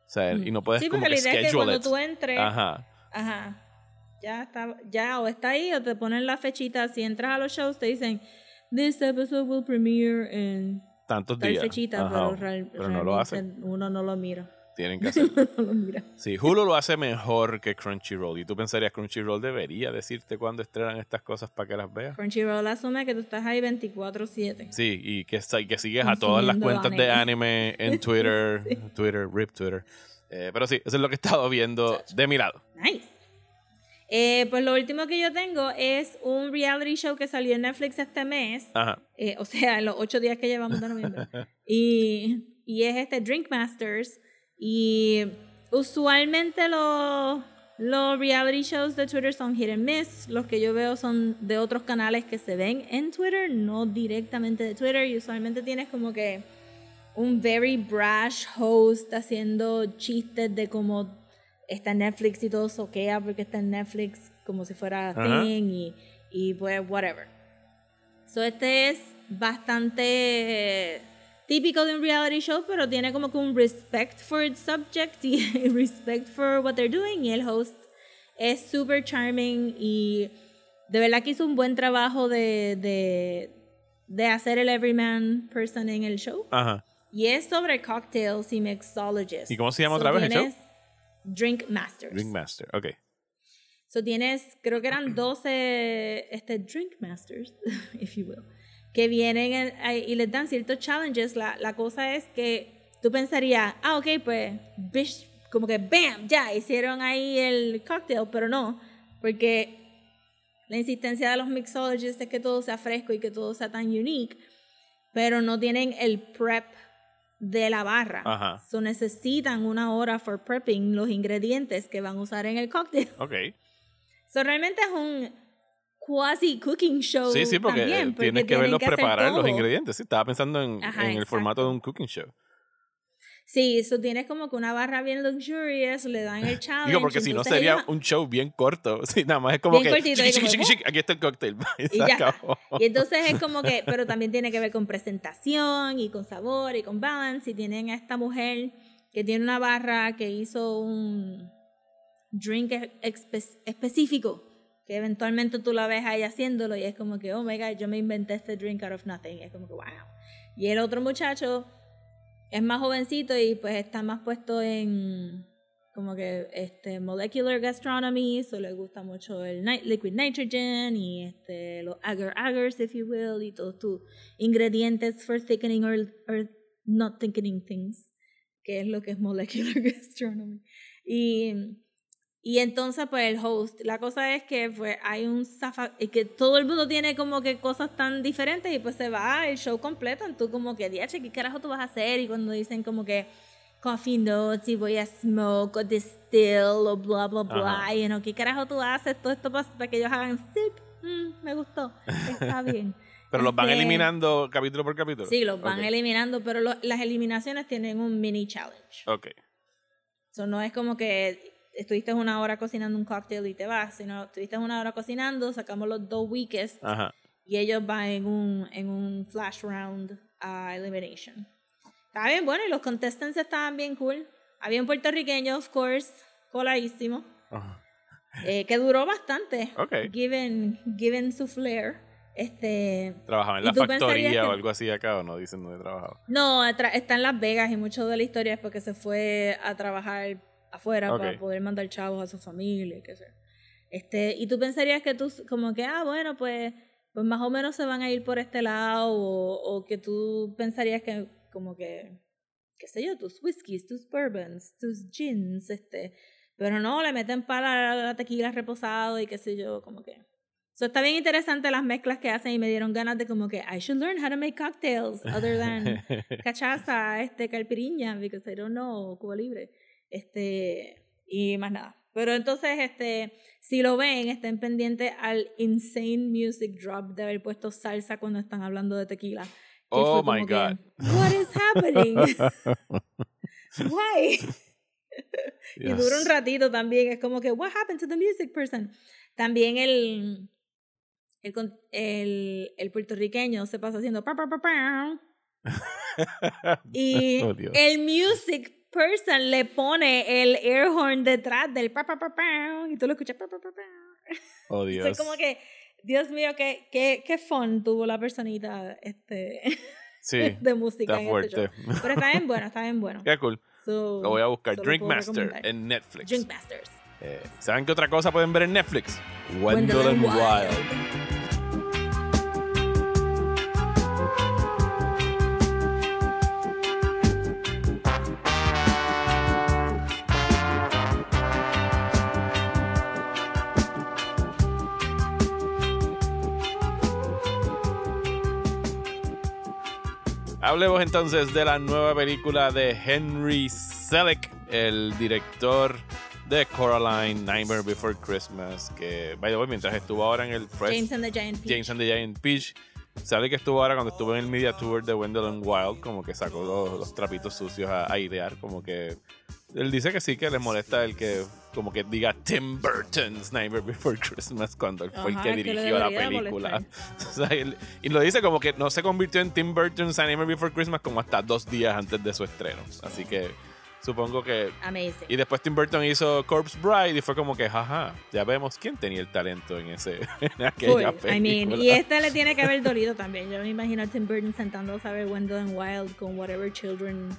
O sea, y no puedes sí, como porque que la idea es que cuando it. tú entres, ajá. Ajá. ya está, ya o está ahí o te ponen la fechita. Si entras a los shows te dicen, this episode will premiere en Tantos días. fechita, Ajá, pero, real- pero no lo hacen. uno no lo mira. Tienen que mira. Sí, Hulu lo hace mejor que Crunchyroll. Y tú pensarías Crunchyroll debería decirte cuándo estrenan estas cosas para que las veas. Crunchyroll asume que tú estás ahí 24/7. Sí, y que, sigues a todas las cuentas de anime en Twitter, Twitter, RIP Twitter. Eh, pero sí, eso es lo que he estado viendo de mi lado. Nice. Eh, pues lo último que yo tengo es un reality show que salió en Netflix este mes. Ajá. eh, o sea, en los ocho días que llevamos de noviembre. y, y es este Drink Masters. Y usualmente los, los reality shows de Twitter son hit and miss. Los que yo veo son de otros canales que se ven en Twitter, no directamente de Twitter. Y usualmente tienes como que un very brash host haciendo chistes de cómo está en Netflix y todo soquea porque está en Netflix como si fuera thing y, y pues whatever. So este es bastante típico de un reality show, pero tiene como que un respect for its subject y respect for what they're doing y el host es super charming y de verdad que hizo un buen trabajo de, de, de hacer el everyman person en el show. Ajá. Y es sobre cocktails y mixologists. ¿Y cómo se llama So otra vez el show? Drink Masters. Drink Master. Ok. So tienes, creo que eran 12 este, Drink Masters, if you will, que vienen en- y les dan ciertos challenges. La, la cosa es que tú pensarías, ah, ok, pues, como que bam, ya, hicieron ahí el cocktail, pero no, porque la insistencia de los mixologists es que todo sea fresco y que todo sea tan unique, pero no tienen el prep de la barra. Ajá. So necesitan una hora for prepping los ingredientes que van a usar en el cocktail. Ok. So, realmente es un quasi cooking show. Sí, sí, porque también, eh, tienes que verlos hacer preparar los ingredientes. Sí, estaba pensando en, Ajá, en el formato de un cooking show. Sí, eso tienes como que una barra bien luxurious, le dan el challenge. Digo, porque si no sería ellos- un show bien corto. Sí, nada más es como Bien que. chiqui, chiqui, chiqui, aquí está el cóctel. Y, Y se ya. acabó. Y entonces es como que, pero también tiene que ver con presentación y con sabor y con balance. Y tienen a esta mujer que tiene una barra que hizo un drink espe- específico, que eventualmente tú la ves ahí haciéndolo y es como que, oh my god, yo me inventé este drink out of nothing. Es como que, wow. Y el otro muchacho es más jovencito y pues está más puesto en como que este molecular gastronomy, so le gusta mucho el ni- liquid nitrogen y este los agar agars if you will y todos tus ingredientes for thickening or, or not thickening things, que es lo que es molecular gastronomy. Y y entonces, pues el host, la cosa es que pues, hay un zafa, y que todo el mundo tiene como que cosas tan diferentes y pues se va el show completo. Y tú como que, diache, ¿qué carajo tú vas a hacer? Y cuando dicen como que coffee notes y voy a smoke o distill o bla, bla, bla, Ajá. y no, ¿qué carajo tú haces? Todo esto para, para que ellos hagan sip. Mm, me gustó, está bien. Pero los van Este, eliminando capítulo por capítulo. Sí, los van Ok. eliminando, pero lo- las eliminaciones tienen un mini challenge. Ok. So, no es como que estuviste una hora cocinando un cocktail y te vas, sino estuviste una hora cocinando, sacamos los dos weakest Ajá. y ellos van en un, en un flash round a elimination. Estaba bien bueno y los contestants estaban bien cool. Había un puertorriqueño, of course, coladísimo, eh, que duró bastante, Ok. given, given su flair. Este, ¿Trabajaba en ¿Y la factoría que- o algo así acá o no? Dicen dónde trabajaba. No, está en Las Vegas y mucho de la historia es porque se fue a trabajar afuera Ok. para poder mandar chavos a su familia qué sé. Este, y tú pensarías que tú como que, ah, bueno, pues, pues más o menos se van a ir por este lado o, o que tú pensarías que como que, qué sé yo, tus whiskies, tus bourbons, tus gins, este, pero no, le meten para la tequila reposado y qué sé yo, como que... So, está bien interesante las mezclas que hacen y me dieron ganas de como que I should learn how to make cocktails other than cachaza, este, calpiriña, because I don't know, Cuba Libre. Este, y más nada. Pero entonces, este, si lo ven, estén pendientes al insane music drop de haber puesto salsa cuando están hablando de tequila. Oh my como que, God. What is happening? Why? Y dura un ratito también. Es como que, what happened to the music person? También el, el, con- el, el puertorriqueño se pasa haciendo pa, pa, pa, pa. Y Oh, el music person le pone el air horn detrás del pa, pa, pa, pa, y tú lo escuchas pa, pa, pa, pa. Oh, Dios. sea, como que, Dios mío, qué, qué, qué fun tuvo la personita este, Sí, de música está este fuerte. Pero está bien bueno, está bien bueno. Qué cool. So, Lo voy a buscar. Drink Master recomendar. en Netflix. Drink Masters. Eh, ¿Saben qué otra cosa pueden ver en Netflix? Wendell Wendell and and Wild. Hablemos entonces de la nueva película de Henry Selick, el director de Coraline, Nightmare Before Christmas, que, by the way, mientras estuvo ahora en el press, James and the Giant Peach. James and the Giant Peach, Selick estuvo ahora cuando estuvo en el media tour de Wendell and Wild, como que sacó los, los trapitos sucios a, a idear, como que él dice que sí, que le molesta el que como que diga Tim Burton's Nightmare Before Christmas cuando él fue el Ajá, que es que dirigió la debería película. O sea, él- y lo dice como que no se convirtió en Tim Burton's Nightmare Before Christmas como hasta dos días antes de su estreno. Así que supongo que... Amazing. Y después Tim Burton hizo Corpse Bride y fue como que, jaja, ya vemos quién tenía el talento en, ese, en aquella Full. película. I mean, y este le tiene que haber dolido también. Yo me imagino a Tim Burton sentándose a ver Wendell and Wild con whatever children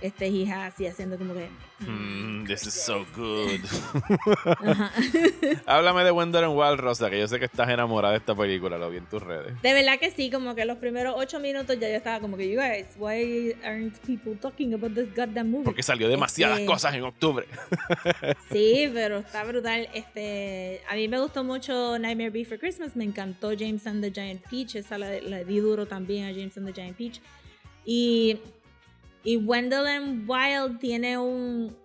este has y haciendo como que Mm, this is so good. Háblame de Wendell and Wild, Rosa, que yo sé que estás enamorada de esta película, lo vi en tus redes. de verdad que sí, como que los primeros ocho minutos ya yo estaba como que, you guys, why aren't people talking about this goddamn movie? Porque salió demasiadas Este, cosas en octubre. Sí, pero está brutal. Este, a mí me gustó mucho Nightmare Before Christmas. Me encantó James and the Giant Peach. Esa la, la di duro también a James and the Giant Peach. Y, y Wendell and Wild tiene un,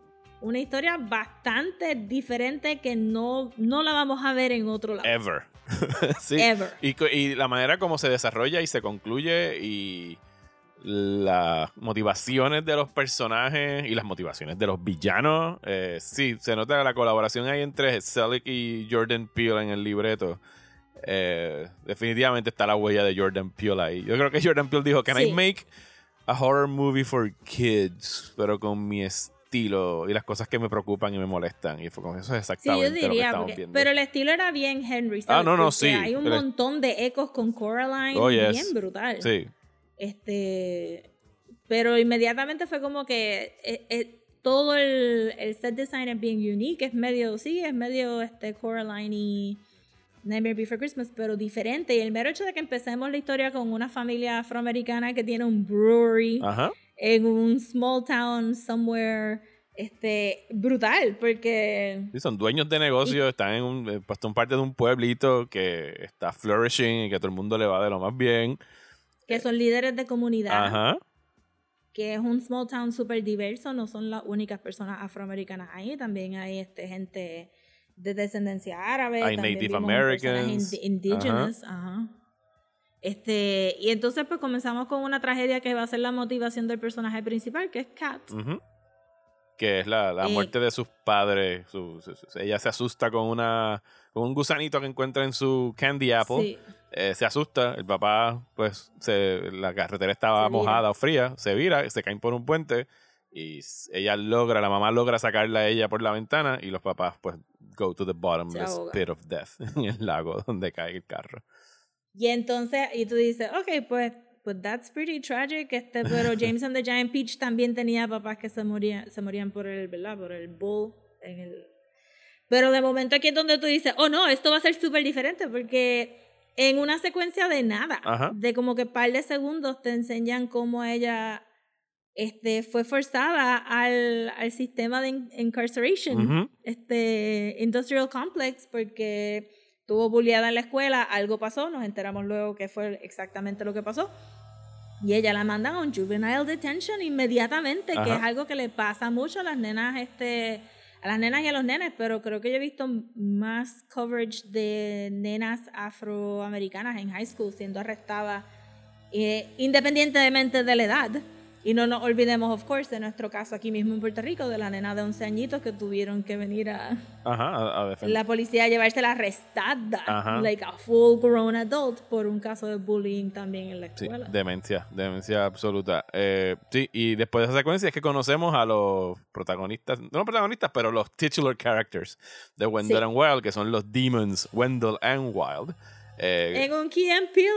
una historia bastante diferente que no, no la vamos a ver en otro lado. Ever. sí. Ever. Y, la manera como se desarrolla y se concluye y las motivaciones de los personajes y las motivaciones de los villanos. eh, sí, se nota la colaboración ahí entre Selick y Jordan Peele en el libreto. Eh, definitivamente está la huella de Jordan Peele ahí. Yo creo que Jordan Peele dijo, can I Sí. make a horror movie for kids? Pero con mi estilo y las cosas que me preocupan y me molestan. Y fue con eso es Sí, exactamente lo que estamos porque- viendo. pero el estilo era bien Henry. Ah, ¿sabes? no, no, Porque sí. Hay un montón de ecos con Coraline Oh, yes. bien brutal. Sí. Este, pero inmediatamente fue como que eh, eh, todo el, el set design es bien unique, es medio, sí, es medio este Coraline y Nightmare Before Christmas, pero diferente. Y el mero hecho de que empecemos la historia con una familia afroamericana que tiene un brewery Ajá. en un small town somewhere, este, brutal, porque Sí, son dueños de negocio, están en un, eh, pues, son parte de un pueblito que está flourishing y que a todo el mundo le va de lo más bien. que son líderes de comunidad. Ajá. que es un small town súper diverso, no son las únicas personas afroamericanas ahí, también hay este, gente de descendencia árabe, Hay también Native vimos Americans. indi- indigenous, ajá. Este, y entonces pues comenzamos con una tragedia que va a ser la motivación del personaje principal, que es Kat. Que es la, la Eh, muerte de sus padres. su- su- su- ella se asusta con una con un gusanito que encuentra en su candy apple. Sí. Eh, se asusta. El papá, pues, se, la carretera estaba mojada o fría. Se vira, se caen por un puente. Y ella logra, la mamá logra sacarla a ella por la ventana. Y los papás, pues, go to the bottomless pit of death en el lago donde cae el carro. Y entonces, y tú dices, ok, pues, pues that's pretty tragic, este, pero James and the Giant Peach también tenía papás que se morían, se morían por el, ¿verdad? Por el bull en el... Pero de momento aquí es donde tú dices, oh no, esto va a ser súper diferente, porque en una secuencia de nada, Ajá. de como que par de segundos te enseñan cómo ella este, fue forzada al, al sistema de in- incarceration Ujú. este industrial complex porque estuvo bulleada en la escuela, algo pasó, nos enteramos luego que fue exactamente lo que pasó. Y ella la mandan a un juvenile detention inmediatamente, que Ajá. es algo que le pasa mucho a las nenas, este, a las nenas y a los nenes, pero creo que yo he visto más coverage de nenas afroamericanas en high school siendo arrestadas eh, independientemente de la edad. Y no nos olvidemos, of course, de nuestro caso aquí mismo en Puerto Rico, de la nena de 11 añitos que tuvieron que venir a Ajá, a, a la policía a llevársela arrestada, Ajá. like a full grown adult, por un caso de bullying también en la Sí, escuela. demencia, demencia absoluta. Eh, sí, y después de esa secuencia es que conocemos a los protagonistas, no protagonistas, pero los titular characters de Wendell Sí. and Wild, que son los demons Wendell and Wild. Eh, En un Key and Peele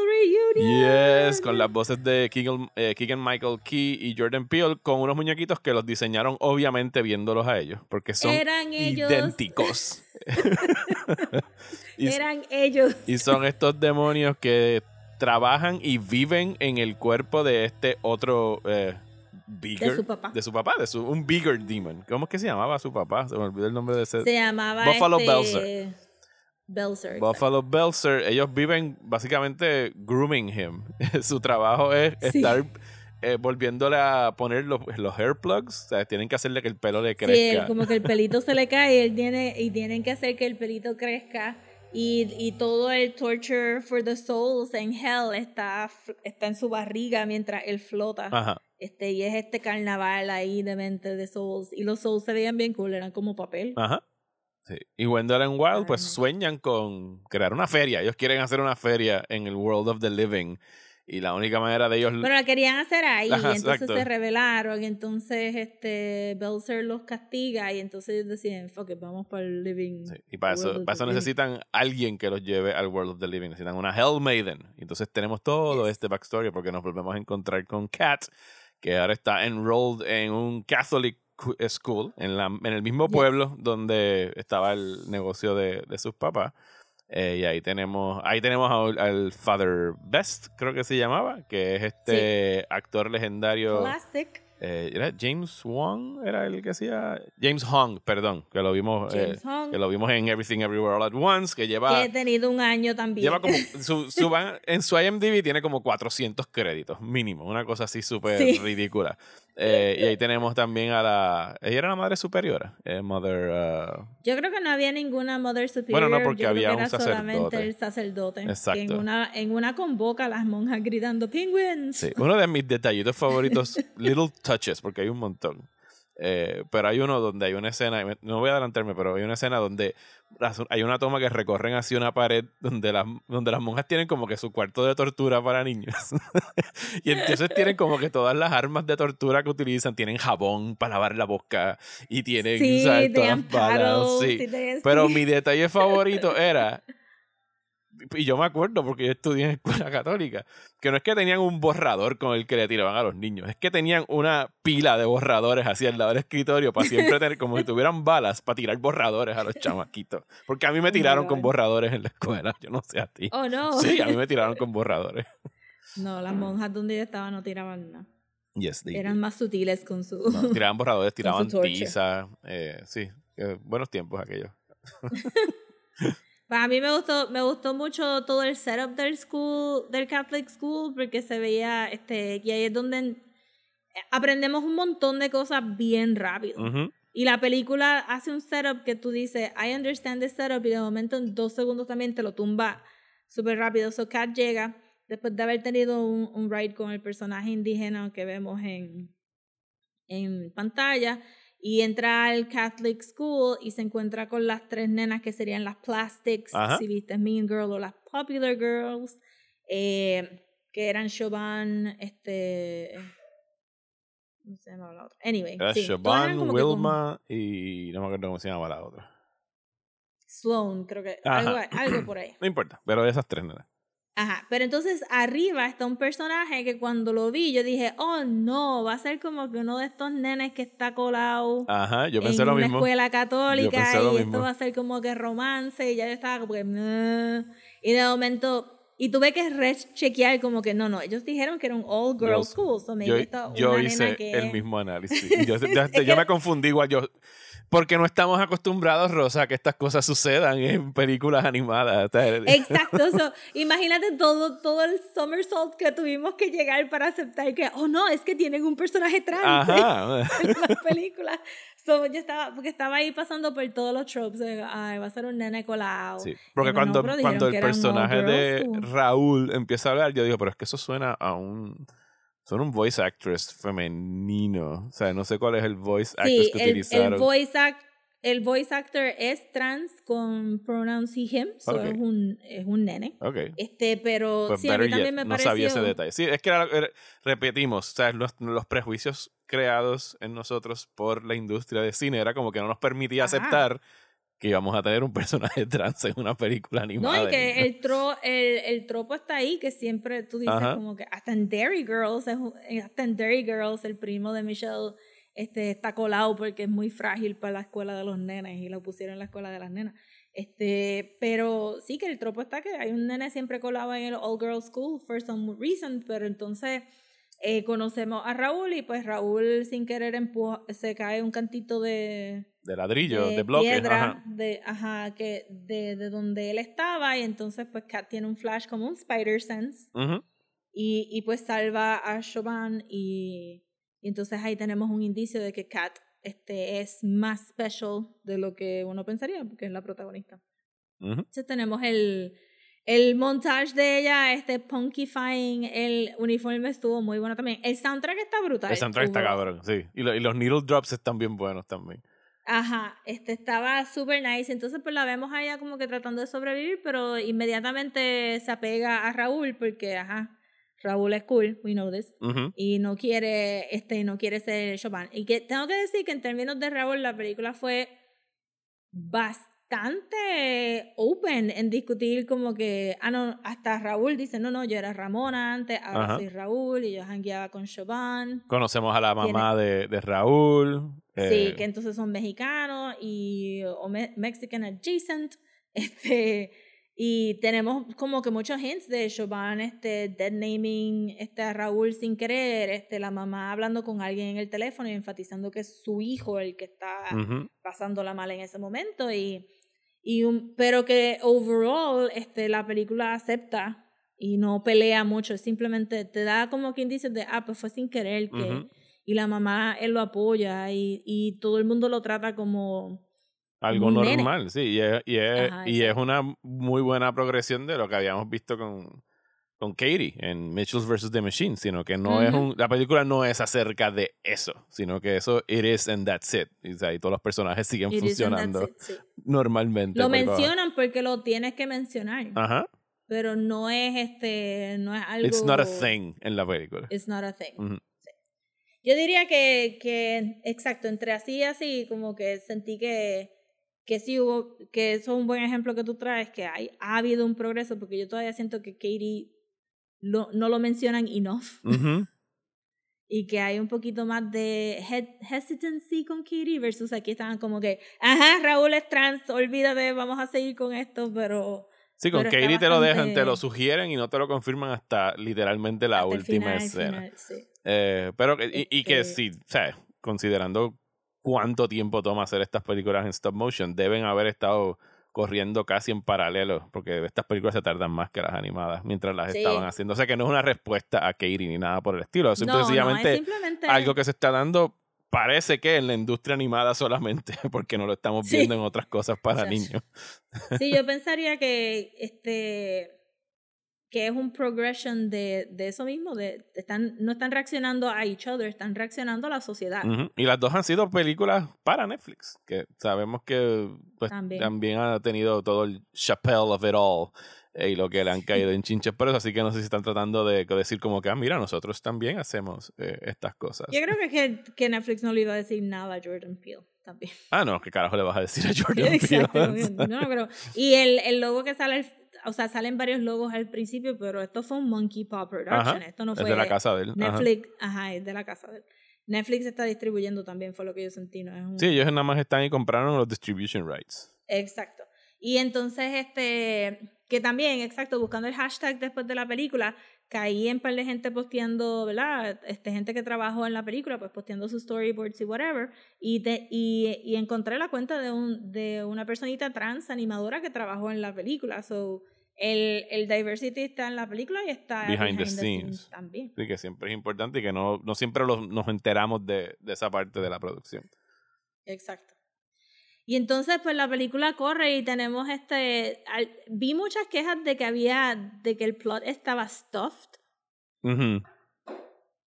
reunion. Yes, con las voces de Keegan, eh, Keegan Michael Key y Jordan Peele, con unos muñequitos que los diseñaron obviamente viéndolos a ellos, porque son Eran ellos. idénticos. y, Eran ellos. y son estos demonios que trabajan y viven en el cuerpo de este otro eh, bigger, De su papá. de su papá, de su, un bigger demon. ¿Cómo es que se llamaba su papá? Se me olvidó el nombre de ese. Se llamaba Buffalo este, Belzer. Belzer. exacto. Buffalo Belzer, ellos viven básicamente grooming him. Su trabajo es Sí. estar eh, volviéndole a poner los, los hair plugs. O sea, tienen que hacerle que el pelo le Sí, crezca. él como que el pelito se le cae y él tiene y tienen que hacer que el pelito crezca y, y todo el torture for the souls en hell está está en su barriga mientras él flota. Ajá. Este y es este carnaval ahí de mente de souls y los souls se veían bien cool, eran como papel. Ajá. Y Wendell and Wild, pues sueñan con crear una feria. Ellos quieren hacer una feria en el World of the Living. Y la única manera de ellos. Pero la querían hacer ahí, y entonces exacto. se rebelaron, y entonces este Belzer los castiga, y entonces ellos deciden, fuck it, vamos para el living. Sí, Y para eso, para eso the Living". necesitan alguien que los lleve al World of the Living. Necesitan una Hell Maiden. Y Entonces tenemos todo Yes. este backstory porque nos volvemos a encontrar con Kat, que ahora está enrolled en un Catholic school, en, la, en el mismo Yes. pueblo donde estaba el negocio de, de sus papás. Eh, y ahí tenemos, ahí tenemos al, al Father Best, creo que se llamaba, que es este actor legendario. Classic. eh, ¿Era James Wong? ¿Era el que hacía? James Hong, perdón, que lo vimos. eh, que lo vimos en Everything Everywhere All at Once, que que lleva, he tenido un año también. lleva como, su, su van- en su IMDb tiene como 400 créditos, mínimo, una cosa así súper Sí. ridícula. Eh, y ahí tenemos también a la, ella era la madre superiora, eh, Mother, uh, Yo creo que no había ninguna Mother Superior. Bueno, no, porque yo creo había que un era sacerdote. solamente el sacerdote. Que Exacto. en una, en una convoca a las monjas gritando penguins. sí, uno de mis detallitos favoritos, Little Touches, porque hay un montón. Eh, pero hay uno donde hay una escena, no voy a adelantarme, pero hay una escena donde hay una toma que recorren hacia una pared donde las, donde las monjas tienen como que su cuarto de tortura para niños. y entonces tienen como que todas las armas de tortura que utilizan, tienen jabón para lavar la boca y tienen Sí, todas paddles, sí. sí, Pero mi detalle favorito era, y yo me acuerdo porque yo estudié en escuela católica, que no es que tenían un borrador con el que le tiraban a los niños, es que tenían una pila de borradores así al lado del escritorio para siempre tener, como si tuvieran balas para tirar borradores a los chamaquitos. Porque a mí me tiraron con borradores en la escuela, yo no sé a ti. Oh, no. Sí, a mí me tiraron con borradores. No, las monjas donde yo estaba no tiraban nada. Yes, Eran más sutiles con su... No, tiraban borradores, tiraban tiza. eh, sí, eh, buenos tiempos aquellos. Pues a mí me gustó, me gustó mucho todo el setup del school, del Catholic School, porque se veía, este, y ahí es donde en- aprendemos un montón de cosas bien rápido. Y la película hace un setup que tú dices, I understand the setup, y de momento en dos segundos también te lo tumba súper rápido. So Kat llega, después de haber tenido un, un ride con el personaje indígena que vemos en, en pantalla, y entra al Catholic School y se encuentra con las tres nenas que serían las Plastics, Ajá. si viste Mean Girl o las Popular Girls, eh, que eran Siobhan, este... ¿Cómo se llama la otra? Anyway, Era sí, con- Wilma y no me acuerdo cómo se llama la otra. Sloan, creo que. Algo por ahí. No importa, pero esas tres nenas. Ajá. Pero entonces arriba está un personaje que cuando lo vi yo dije, oh no, va a ser como que uno de estos nenes que está colado Ajá, yo pensé en lo una mismo. escuela católica y mismo. esto va a ser como que romance y ya yo estaba como que... "Nah". Y de momento... Y tuve que rechequear como que no, no, ellos dijeron que era un all girls Girls. school, so maybe Yo, yo hice que el mismo análisis. Yo, yo- me confundí igual. Yo, porque no estamos acostumbrados, Rosa, a que estas cosas sucedan en películas animadas. Exacto, so, imagínate todo, todo el somersault que tuvimos que llegar para aceptar que, oh no, es que tienen un personaje trans Ajá. en las películas. So, yo estaba, porque estaba ahí pasando por todos los tropes, de, ay, va a ser un nene colado. Sí, porque Y no, cuando, cuando el personaje de. Raúl empieza a hablar, yo digo, pero es que eso suena a un... Suena un voice actress femenino. O sea, no sé cuál es el voice actress Sí, que el, utilizaron. el, voice act, el voice actor es trans con pronouns he, him, so Ok. es, un, es un nene. Ok. Este, pero Pues sí, a mí también yet, me no pareció... sabía ese detalle. Sí, es que era- era- repetimos, o sea, los, los prejuicios creados en nosotros por la industria de cine era como que no nos permitía Ajá. aceptar que íbamos a tener un personaje trans en una película animada. No, y que el, tro, el, el tropo está ahí, que siempre tú dices Ajá. como que hasta en Dairy Girls, eh, hasta en Dairy Girls, el primo de Michelle este, está colado porque es muy frágil para la escuela de los nenes y lo pusieron en la escuela de las nenas. Este, pero sí que el tropo está que hay un nene siempre colado en el All Girls School for some reason, pero entonces eh, conocemos a Raúl y pues Raúl sin querer empuja, se cae un cantito de, de ladrillo, de, bloques. piedra, ajá. de, ajá, que de, de donde él estaba y entonces pues Kat tiene un flash como un spider sense Ujú. y, y pues salva a Shoban y, y entonces ahí tenemos un indicio de que Kat este, es más special de lo que uno pensaría porque es la protagonista. Ujú. Entonces tenemos el, el montage de ella, este punkifying, el uniforme estuvo muy bueno también. El soundtrack está brutal. El soundtrack está overall. cabrón, sí. Y, lo- y los needle drops están bien buenos también. Ajá, este estaba súper nice. Entonces, pues la vemos a ella como que tratando de sobrevivir, pero inmediatamente se apega a Raúl porque, ajá, Raúl es cool, we know this. Ujú. Y no quiere, este, no quiere ser Chopin. Y que tengo que decir que en términos de Raúl, la película fue bastante open en discutir como que, ah, no, hasta Raúl dice, no, no, yo era Ramona antes, ahora Ajá. soy Raúl y yo jangueaba con Chopin. Conocemos a la mamá de, de Raúl. Sí, eh, que entonces son mexicanos y o me- Mexican adjacent. Este, y tenemos como que muchos hints de Chauvin, este, dead naming este, a Raúl sin querer, este, la mamá hablando con alguien en el teléfono y enfatizando que es su hijo el que está ujú. pasándola mal en ese momento. Y, y un, pero que overall este, la película acepta y no pelea mucho, simplemente te da como que indicios de, ah, pues fue sin querer que Ujú. y la mamá él lo apoya y, y todo el mundo lo trata como Algo nene. normal, sí. Y, es, y, es, Ajá, y es una muy buena progresión de lo que habíamos visto con, con Katie en Mitchells vs. The Machine, sino que no es un... La película no es acerca de eso, sino que eso it is and that's it. Y, o sea, y todos los personajes siguen It funcionando it, sí. normalmente. lo por mencionan porque lo tienes que mencionar Ajá. pero no es este no es algo It's not a thing en la película. it's not a thing. Sí. yo diría que, que exacto entre así y así como que sentí que que sí hubo que eso es un buen ejemplo que tú traes que hay ha habido un progreso porque yo todavía siento que Katie lo- no lo mencionan enough Ujú. y que hay un poquito más de he- hesitancy con Kitty versus aquí estaban como que, ajá, Raúl es trans, olvídate, vamos a seguir con esto, pero Sí, con Pero Katie te lo dejan, te lo sugieren y no te lo confirman hasta literalmente la hasta última final, escena. final, sí. Eh, pero que- y, y que Este- sí, o sea, considerando cuánto tiempo toma hacer estas películas en stop motion, deben haber estado corriendo casi en paralelo, porque estas películas se tardan más que las animadas mientras las Sí. estaban haciendo. O sea que no es una respuesta a Katie ni nada por el estilo, es No, no, es sencillamente simplemente algo que se está dando. Parece que en la industria animada solamente, porque no lo estamos Sí. viendo en otras cosas para niños. Sí, yo pensaría que este que es un progression de, de eso mismo, de, de están, no están reaccionando a each other, están reaccionando a la sociedad. Ujú. Y las dos han sido películas para Netflix, que sabemos que pues, También. también. ha tenido todo el Chappelle of it all eh, y lo que le han caído en chinches por eso, así que no sé si están tratando de decir como que, ah, mira, nosotros también hacemos eh, estas cosas. Yo creo que, que, Netflix no le iba a decir nada a Jordan Peele también. Ah, no, ¿qué carajo le vas a decir a Jordan. Peele? No, pero, y el, el logo que sale, al- o sea, salen varios logos al principio, pero esto fue un Monkey Paw Production. Ajá, Esto no es fue de la casa de él. ajá. Netflix. Ajá. es de la casa de él. Netflix está distribuyendo también, fue lo que yo sentí. ¿no? Es un- Sí, ellos nada más están y compraron los distribution rights. Exacto. Y entonces, este, que también, exacto, buscando el hashtag después de la película, caí en par de gente posteando, ¿verdad? Este, gente que trabajó en la película, pues posteando sus storyboards y whatever. Y, te, y, y encontré la cuenta de, un, de una personita trans animadora que trabajó en la película. So, el, el diversity está en la película y está Behind the scenes. también. Sí, que siempre es importante y que no, no siempre los- nos enteramos de, de esa parte de la producción. Exacto. Y entonces, pues la película corre y tenemos este. al- vi muchas quejas de que había. de que el plot estaba stuffed. Ujú.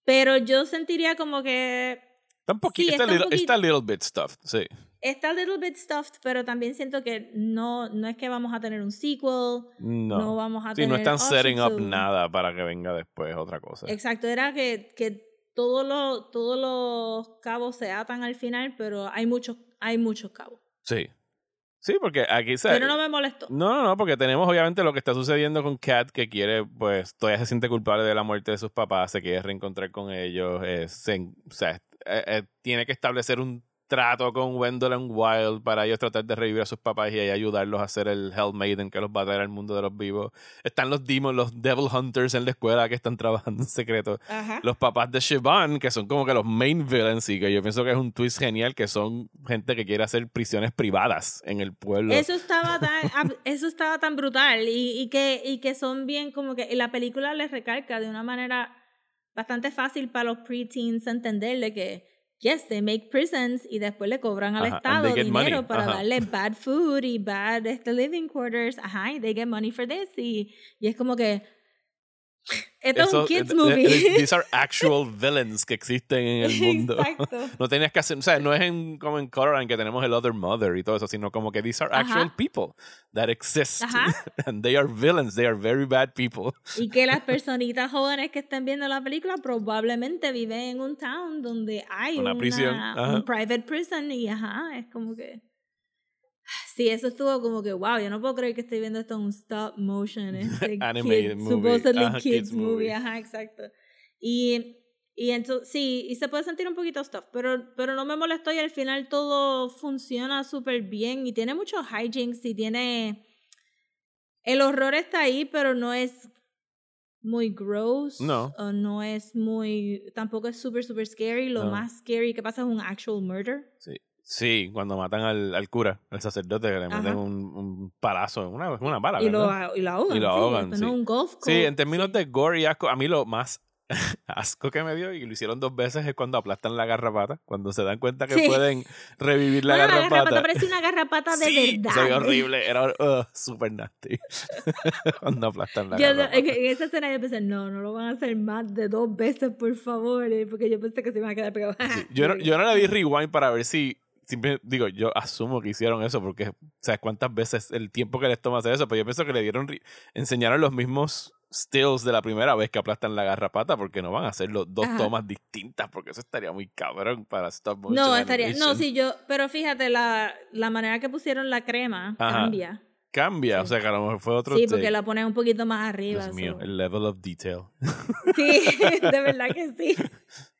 Pero yo sentiría como que. Está un poqui- Sí, está, está little, poquito- está a little bit stuffed, sí. Está a little bit stuffed, pero también siento que no, no es que vamos a tener un sequel. No. No, vamos a sí, tener. no están setting up nada para que venga después otra cosa. Exacto, era que, que todos los todos los cabos se atan al final, pero hay muchos, hay muchos cabos. Sí. Sí, porque aquí se... Pero no me molestó. No, no, no, porque tenemos obviamente lo que está sucediendo con Kat, que quiere, pues, todavía se siente culpable de la muerte de sus papás, se quiere reencontrar con ellos, eh, se- o sea, eh, eh, tiene que establecer un trato con Wendell Wild para ellos tratar de revivir a sus papás y ayudarlos a hacer el Hell Maiden que los va a traer al mundo de los vivos. Están los demons, los Devil Hunters en la escuela que están trabajando en secreto. Ajá. Los papás de Siobhan, que son como que los main villains y que yo pienso que es un twist genial, que son gente que quiere hacer prisiones privadas en el pueblo. Eso estaba tan, ab- eso estaba tan brutal y, y que, y que son bien como que la película les recalca de una manera bastante fácil para los preteens entenderle que yes, they make prisons y después le cobran al Ajá, Estado dinero money, para ajá. darle bad food y bad este, living quarters, ajá, y they get money for this y, y es como que esto es un kids eh, movie. eh, These are actual villains que existen en el mundo. Exacto. No tenías que hacer, o sea, no es en, como en Coraline que tenemos el Other Mother y todo eso, sino como que these are actual Ajá. people that exist. Ajá. And they are villains, they are very bad people. Y que las personitas jóvenes que estén viendo la película probablemente viven en un town donde hay Una una, prisión, ajá. un private prison y ajá, es como que... Sí, eso estuvo como que, wow, yo no puedo creer que estoy viendo esto en un stop motion. Este Animated kid- movie, Supposedly ajá, kids, kids movie. movie. ajá, exacto. Y, y entonces, sí, y se puede sentir un poquito stuff, pero, pero no me molestó y al final todo funciona súper bien y tiene muchos hijinks y tiene... El horror está ahí, pero no es muy gross. No. O no es muy. Tampoco es súper, súper scary. Lo No. más scary que pasa es un actual murder. Sí. Sí, cuando matan al, al cura, al sacerdote, que le meten Ajá. un, un palazo, una, una bala. Y lo, ¿verdad? y lo ahogan. Y lo sí, ahogan, esto sí. No un golf Sí, en términos sí. de gore y asco, a mí lo más asco que me dio, y lo hicieron dos veces, es cuando aplastan la garrapata, cuando se dan cuenta que Sí. pueden revivir la Bueno, la garrapata. garrapata parece una garrapata de sí, verdad. se ve horrible, era uh, super nasty. cuando aplastan la Yo, garrapata. en, en esa escena yo pensé, no, no lo van a hacer más de dos veces, por favor, eh, porque yo pensé que se iban a quedar pegados. Sí, yo, no, yo no le di rewind para ver si, simple- digo, yo asumo que hicieron eso porque, ¿sabes cuántas veces el tiempo que les toma hacer eso? Pero yo pienso que le dieron, enseñaron los mismos stills de la primera vez que aplastan la garrapata porque no van a hacer los dos Ajá. tomas distintas porque eso estaría muy cabrón para stop motion No, estaría. No, animation. sí, yo. Pero fíjate, la, la manera que pusieron la crema Ajá. cambia. Cambia, o Sí. sea que a lo mejor fue otro Sí, take. porque la ponen un poquito más arriba. Dios mío, so- el level of detail. Sí, de verdad que sí.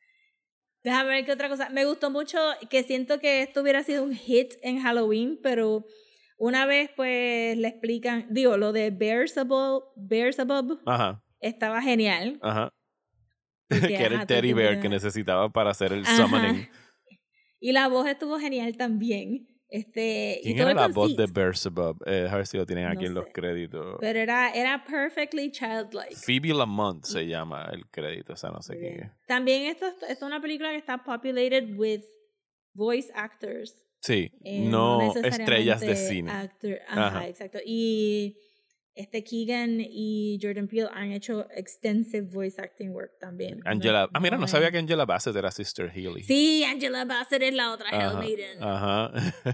Déjame ver qué otra cosa. Me gustó mucho que siento que esto hubiera sido un hit en Halloween, pero una vez pues le explican, digo, lo de Bearsabub, Bearsabub Ajá, estaba genial. ajá. porque, que era el teddy bear que necesitaba para hacer el Ajá. summoning. Y la voz estuvo genial también. Este, y ¿Quién todo era la voz de Beelzebub? Eh, a ver si lo tienen aquí No en los sé. créditos. Pero era, era perfectly childlike. Phoebe Lamont se llama el crédito, o sea, no sé quién es. También esto, esto es una película que está populated with voice actors. Sí, eh, no, necesariamente estrellas de cine. actor. Ajá, Ajá. exacto. Y este Keegan y Jordan Peele han hecho extensive voice acting work también. Angela, ah, mira, no sabía que Angela Bassett era Sister Healy. Sí, Angela Bassett es la otra Hell Maiden. Ajá.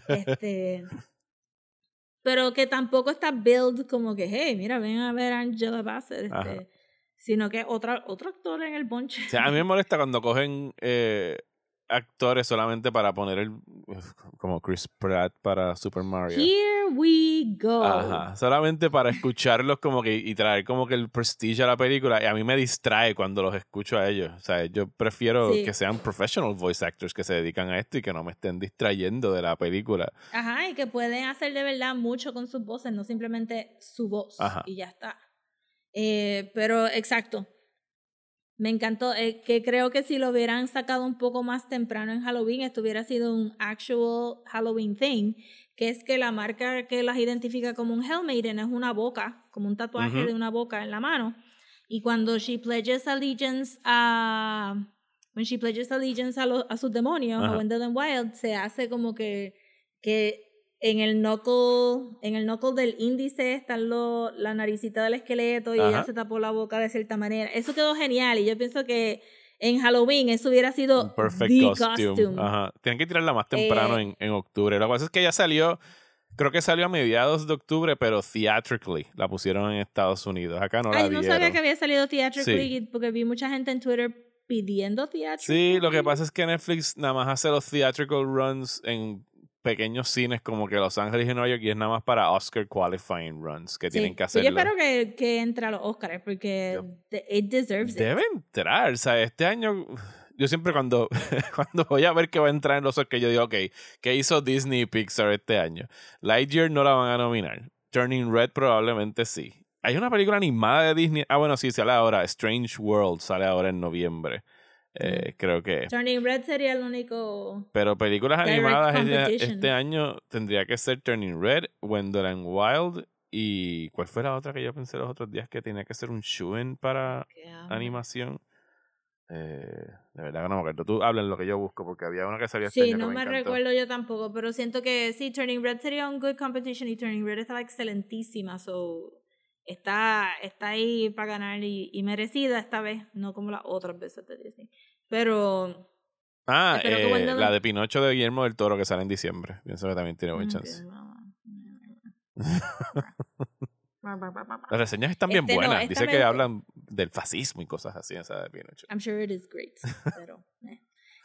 Este, pero que tampoco está build como que, hey, mira, ven a ver a Angela Bassett. Este, sino que otra, otro actor en el bunch. O sea, a mí me molesta cuando cogen eh, actores solamente para poner el. como Chris Pratt para Super Mario. Here we go. Ajá, solamente para escucharlos como que y traer como que el prestige a la película y a mí me distrae cuando los escucho a ellos. O sea, yo prefiero Sí. que sean professional voice actors que se dedican a esto y que no me estén distrayendo de la película. Ajá, y que pueden hacer de verdad mucho con sus voces, no simplemente su voz. Ajá. Y ya está. Eh, pero exacto. Me encantó. eh, que creo que si lo hubieran sacado un poco más temprano en Halloween, esto hubiera sido un actual Halloween thing. Que es que la marca que las identifica como un Hell Maiden es una boca, como un tatuaje de una boca en la mano. Y cuando she pledges allegiance a. When she pledges allegiance a, lo- a sus demonios, Ajá. a Wendell and Wild, se hace como que, que en el knuckle, en el knuckle del índice está lo, la naricita del esqueleto y ella Ajá. se tapó la boca de cierta manera. Eso quedó genial y yo pienso que en Halloween eso hubiera sido Un perfect the costume. costume. Ajá. Tienen que tirarla más temprano Eh, en, en octubre. Lo que pasa es que ya salió, creo que salió a mediados de octubre, pero theatrically la pusieron en Estados Unidos. Acá no la Ay, no dieron. sabía que había salido theatrically Sí. porque vi mucha gente en Twitter pidiendo theatrically. Sí, lo que pasa es que Netflix nada más hace los theatrical runs en pequeños cines como que Los Ángeles y Nueva York y es nada más para Oscar qualifying runs que Sí. tienen que Pues Yo espero que, que entre a los Oscars porque Yo- it deserves it. Debe entrar, o sea, este año yo siempre cuando, cuando voy a ver que va a entrar en los Oscars, yo digo, ok, ¿qué hizo Disney y Pixar este año? Lightyear no la van a nominar. Turning Red probablemente sí. Hay una película animada de Disney. Ah, bueno, sí, sale ahora. Strange World sale ahora en noviembre. Eh, creo que. Turning Red sería el único. Pero películas animadas este- este año tendría que ser Turning Red, Wonderland Wild y ¿cuál fue la otra que yo pensé los otros días que tenía que ser un shoe para animación? Eh, de verdad que no me acuerdo. Tú habla en lo que yo busco porque había una que salió este Sí, año que no me me recuerdo yo tampoco, pero siento que sí, Turning Red sería un good competition y Turning Red estaba excelentísima, so está, está ahí para ganar y, y merecida esta vez, no como las otras veces de Disney. Pero Ah, eh, Wonderland- la de Pinocho de Guillermo del Toro que sale en diciembre. Pienso que también tiene buen Mm, chance. I'm Las reseñas están bien Este, no, buenas. esta Dice que hablan del fascismo y cosas así, esa de Pinocho. sure it is great, pero eh.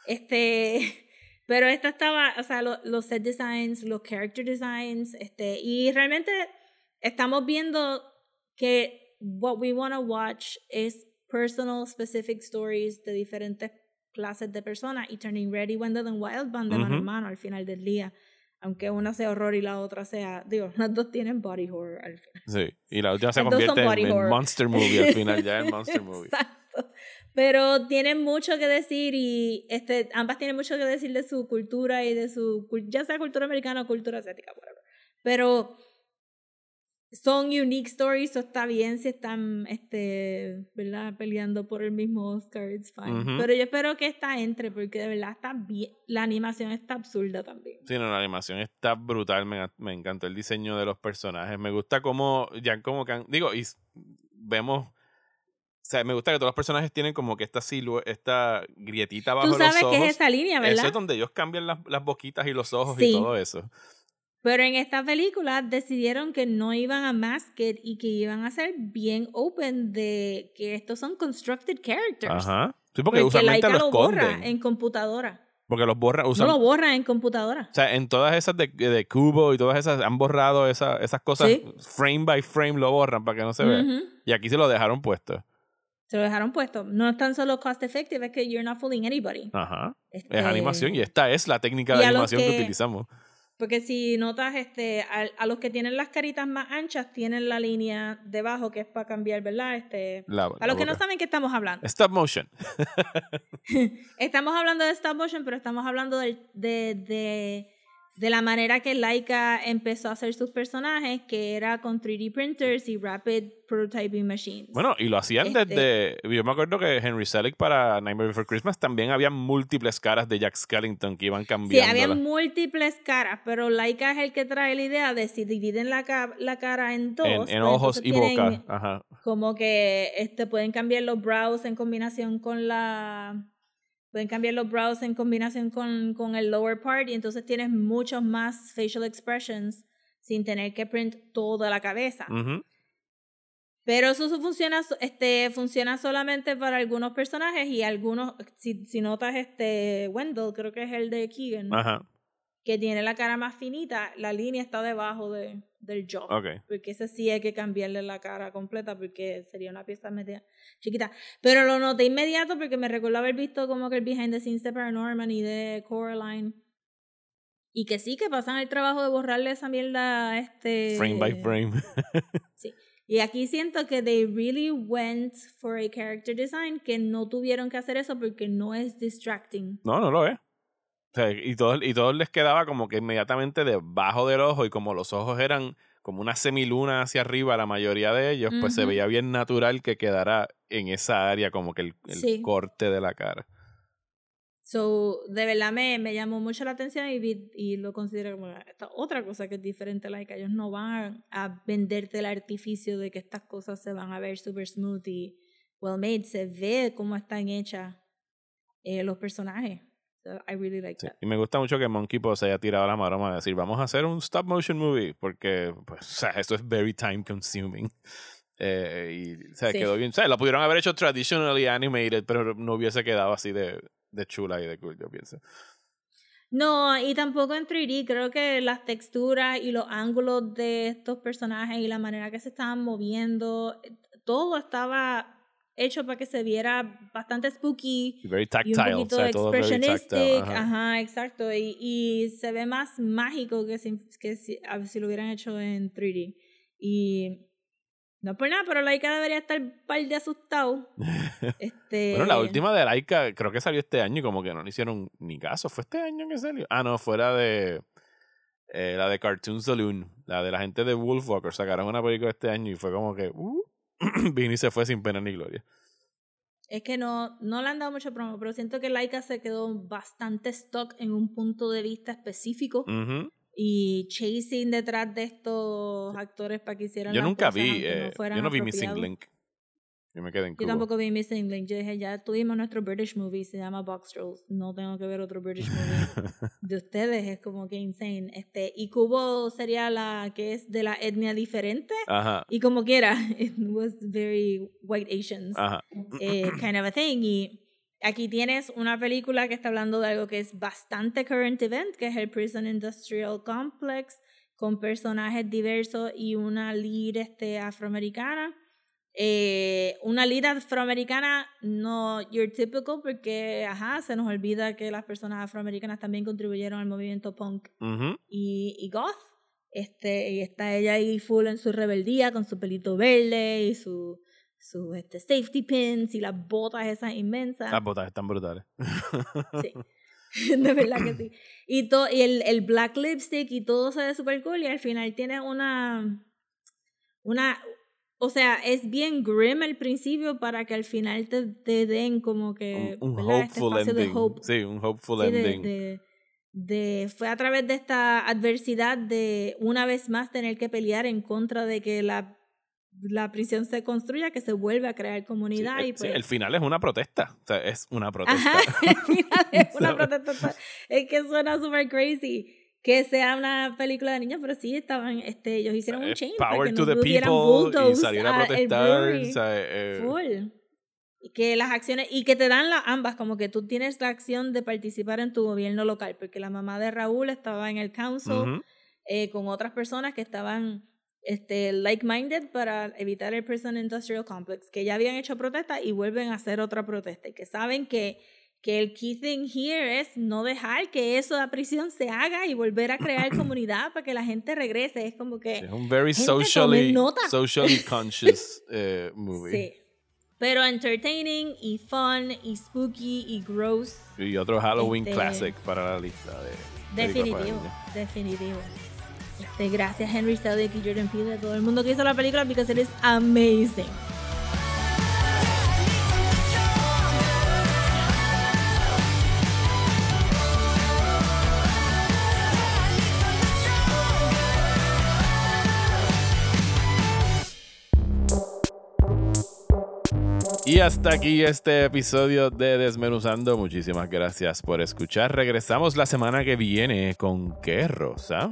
este pero esta estaba, o sea, lo- los set designs, los character designs, este y realmente estamos viendo que what we want to watch es personal specific stories de diferentes clases de personas y Turning Red y Wendell Wild van de mano en mano al final del día. Aunque una sea horror y la otra sea, digo, las dos tienen body horror al final. Sí, y la última se convierte en, en. Monster Movie al final, ya en Monster Movie. Exacto. Pero tienen mucho que decir y este, ambas tienen mucho que decir de su cultura y de su, ya sea cultura americana o cultura asiática, whatever. Pero son unique stories, o está bien si están, este, ¿verdad? Peleando por el mismo Oscar, it's fine. Ujú. Pero yo espero que esta entre porque de verdad está bien, la animación está absurda también. Sí, no, la animación está brutal, me, me encantó el diseño de los personajes, me gusta cómo, ya como que han- digo, y vemos, o sea, me gusta que todos los personajes tienen como que esta silhue- esta grietita bajo Tú sabes los ojos. que es esa línea, Eso ¿verdad? es donde ellos cambian las, las boquitas y los ojos Sí. y todo eso. Pero en esta película decidieron que no iban a mask it y que iban a ser bien open de que estos son constructed characters. Ajá. Sí, porque, Porque usualmente Laika lo borra en computadora. Porque los borran, No usan, lo borra en computadora. O sea, en todas esas de, de Cubo y todas esas han borrado esa- esas cosas Sí. frame by frame lo borran para que no se vea. Y aquí se lo dejaron puesto. Se lo dejaron puesto. No es tan solo cost effective, es que you're not fooling anybody. Ajá. Este, Es animación y esta es la técnica de los animación que... que- utilizamos. Porque si notas, este, a, a los que tienen las caritas más anchas, tienen la línea debajo que es para cambiar, ¿verdad? Este, La- a los que no saben qué estamos hablando. Stop motion. Estamos hablando de stop motion, pero estamos hablando del- de, de, de la manera que Laika empezó a hacer sus personajes, que era con 3D printers y rapid prototyping machines. Bueno, y lo hacían Este- desde... Yo me acuerdo que Henry Selick para Nightmare Before Christmas también había múltiples caras de Jack Skellington que iban sí, cambiando. había múltiples caras, pero Laika es el que trae la idea de si dividen la, la cara en dos, en, pues en ojos entonces y boca. Ajá. Como que este, pueden cambiar los brows en combinación con la... Pueden cambiar los brows en combinación con, con el lower part y entonces tienes muchos más facial expressions sin tener que print toda la cabeza. Pero eso so- funciona, este, funciona solamente para algunos personajes y algunos, si, si notas este Wendell, creo que es el de Keegan, Ajá. Que tiene la cara más finita, la línea está debajo de, del jaw. Ok. Porque ese sí hay que cambiarle la cara completa porque sería una pieza media chiquita. Pero lo noté inmediato porque me recuerdo haber visto como que el behind the scenes de Paranorman y de Coraline. Y que sí, que pasan el trabajo de borrarle esa mierda este Frame by frame. Sí. Y aquí siento que they really went for a character design que no tuvieron que hacer eso porque no es distracting. No, no lo es. O sea, y todos y todos les quedaba como que inmediatamente debajo del ojo y como los ojos eran como una semiluna hacia arriba la mayoría de ellos, pues se veía bien natural que quedara en esa área como que el, el Sí. corte de la cara. So, de verdad me, me llamó mucho la atención y, vi- y lo considero como esta otra cosa que es diferente, like, ellos no van a venderte el artificio de que estas cosas se van a ver super smooth y well made, se ve cómo están hechas eh, los personajes. So, I really like Sí. that. Y me gusta mucho que Monkey se haya tirado la maroma de decir, vamos a hacer un stop motion movie, porque pues, o sea, esto es very time consuming. Eh, y o sea, Sí. quedó bien. O sea, lo pudieron haber hecho traditionally animated, pero no hubiese quedado así de, de chula y de cool, yo pienso. No, y tampoco en 3D. Creo que las texturas y los ángulos de estos personajes y la manera que se estaban moviendo, eh, todo estaba hecho para que se viera bastante spooky Very y un tactile, o poquito sea, expressionistic. tactile. ajá. Ajá, exacto. Y, y se ve más mágico que si, que si lo hubieran hecho en 3D. Y no por nada, pero Laika debería estar un par de asustado. este, Bueno, la última de Laika creo que salió este año y como que no le hicieron ni caso. ¿Fue este año que salió? Ah, no, fuera de eh, la de Cartoon Saloon, la de la gente de Wolfwalker. Sacaron una película este año y fue como que uh, vino y se fue sin pena ni gloria. Es que no, no le han dado mucho promo, pero siento que Laika se quedó bastante stuck en un punto de vista específico Ujú. y chasing detrás de estos actores para que hicieran Yo las nunca cosas, vi, eh, no fueran yo no vi Missing. Link. Yo me quedé en Yo Cuba. tampoco vi Missing Link. Yo dije, ya tuvimos nuestro British movie, se llama Box Trolls. No tengo que ver otro British movie de ustedes. Es como que insane. Este, y Cubo sería la que es de la etnia diferente. Ajá, Y como quiera, it was very white Asians. ajá. eh, kind of a thing. Y aquí tienes una película que está hablando de algo que es bastante current event, que es el Prison Industrial Complex, con personajes diversos y una lead este, afroamericana. Eh, una lead afroamericana no your typical porque ajá se nos olvida que las personas afroamericanas también contribuyeron al movimiento punk Ujú. y, y goth. Este, y está ella ahí full en su rebeldía con su pelito verde y su, su este, safety pins y las botas esas inmensas. Las botas están brutales. Sí. De verdad que sí. Y, to- y el, el black lipstick y todo se ve super cool y al final tiene una... Una... O sea, es bien grim al principio para que al final te, te den como que... un. Este hopeful de ending. hope. Sí, un hopeful Sí, de- ending. de- de- fue a través de esta adversidad de una vez más tener que pelear en contra de que la, la prisión se construya, que se vuelve a crear Sí, comunidad. el, y sí, pues, el final es una protesta. O sea, es una protesta. Ajá, al final es una protesta. Es que suena super crazy que sea una película de niños, pero sí estaban, este, ellos hicieron un Es change para power que to no the people y salir a a el protestar. o sea, eh, Full. Y que las acciones, y que te dan las ambas, como que tú tienes la acción de participar en tu gobierno local, porque la mamá de Raúl estaba en el council ujú. eh, con otras personas que estaban este, like-minded para evitar el Prison Industrial Complex, que ya habían hecho protesta y vuelven a hacer otra protesta, y que saben que, que el key thing here es no dejar que eso de prisión se haga y volver a crear comunidad para que la gente regrese. Es como que... Sí, es un very socially, socially conscious eh, movie. Sí. Pero entertaining y fun y spooky y gross. Y otro Halloween Este, classic para la lista de Definitivo, definitivo. Este, gracias Henry Selick y Jordan Peele, a todo el mundo que hizo la película, because it is amazing. Y hasta aquí este episodio de Desmenuzando. Muchísimas gracias por escuchar. Regresamos la semana que viene con qué, Rosa.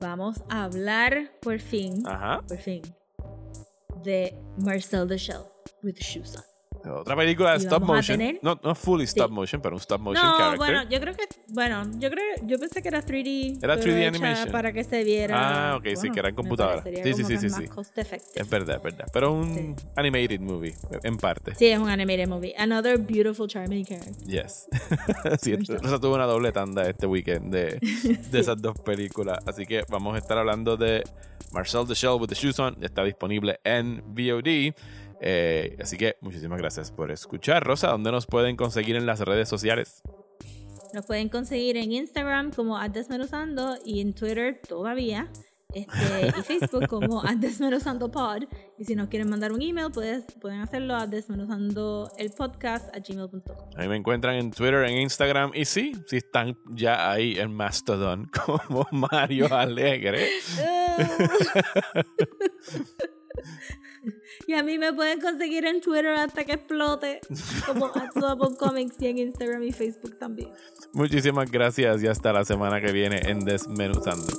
Vamos a hablar por fin, Ajá. por fin, de Marcel the Shell with shoes on. Otra película de stop motion. tener- No, no fully stop Sí. motion, pero un stop motion No, character. bueno, yo creo que, bueno, yo creo, yo pensé que era 3D. Era pero 3D hecha animation. Para que se viera. Ah, ok, sí, bueno, que era en computadora. Sí, sí, sí, sí, sí. Es verdad, es verdad. Pero un animated movie, en parte. Sí, es un animated movie. Another beautiful, charming character. Yes. sí, Rosa tuvo una doble tanda este weekend de, de esas dos películas. Así que vamos a estar hablando de Marcel the Shell with the Shoes On. Está disponible en VOD. Eh, así que muchísimas gracias por escuchar. Rosa, ¿dónde nos pueden conseguir en las redes sociales? Nos pueden conseguir en Instagram como Desmenuzando y en Twitter todavía. Este, y Facebook como Desmenuzando Pod. Y si nos quieren mandar un email, puedes, pueden hacerlo a desmenuzando el podcast a gmail.com. A mí me encuentran en Twitter, en Instagram. Y sí, sí están ya ahí en Mastodon como Mario Alegre. y a mí me pueden conseguir en Twitter hasta que explote, como Comics y en Instagram y Facebook también. Muchísimas gracias y hasta la semana que viene en Desmenuzando.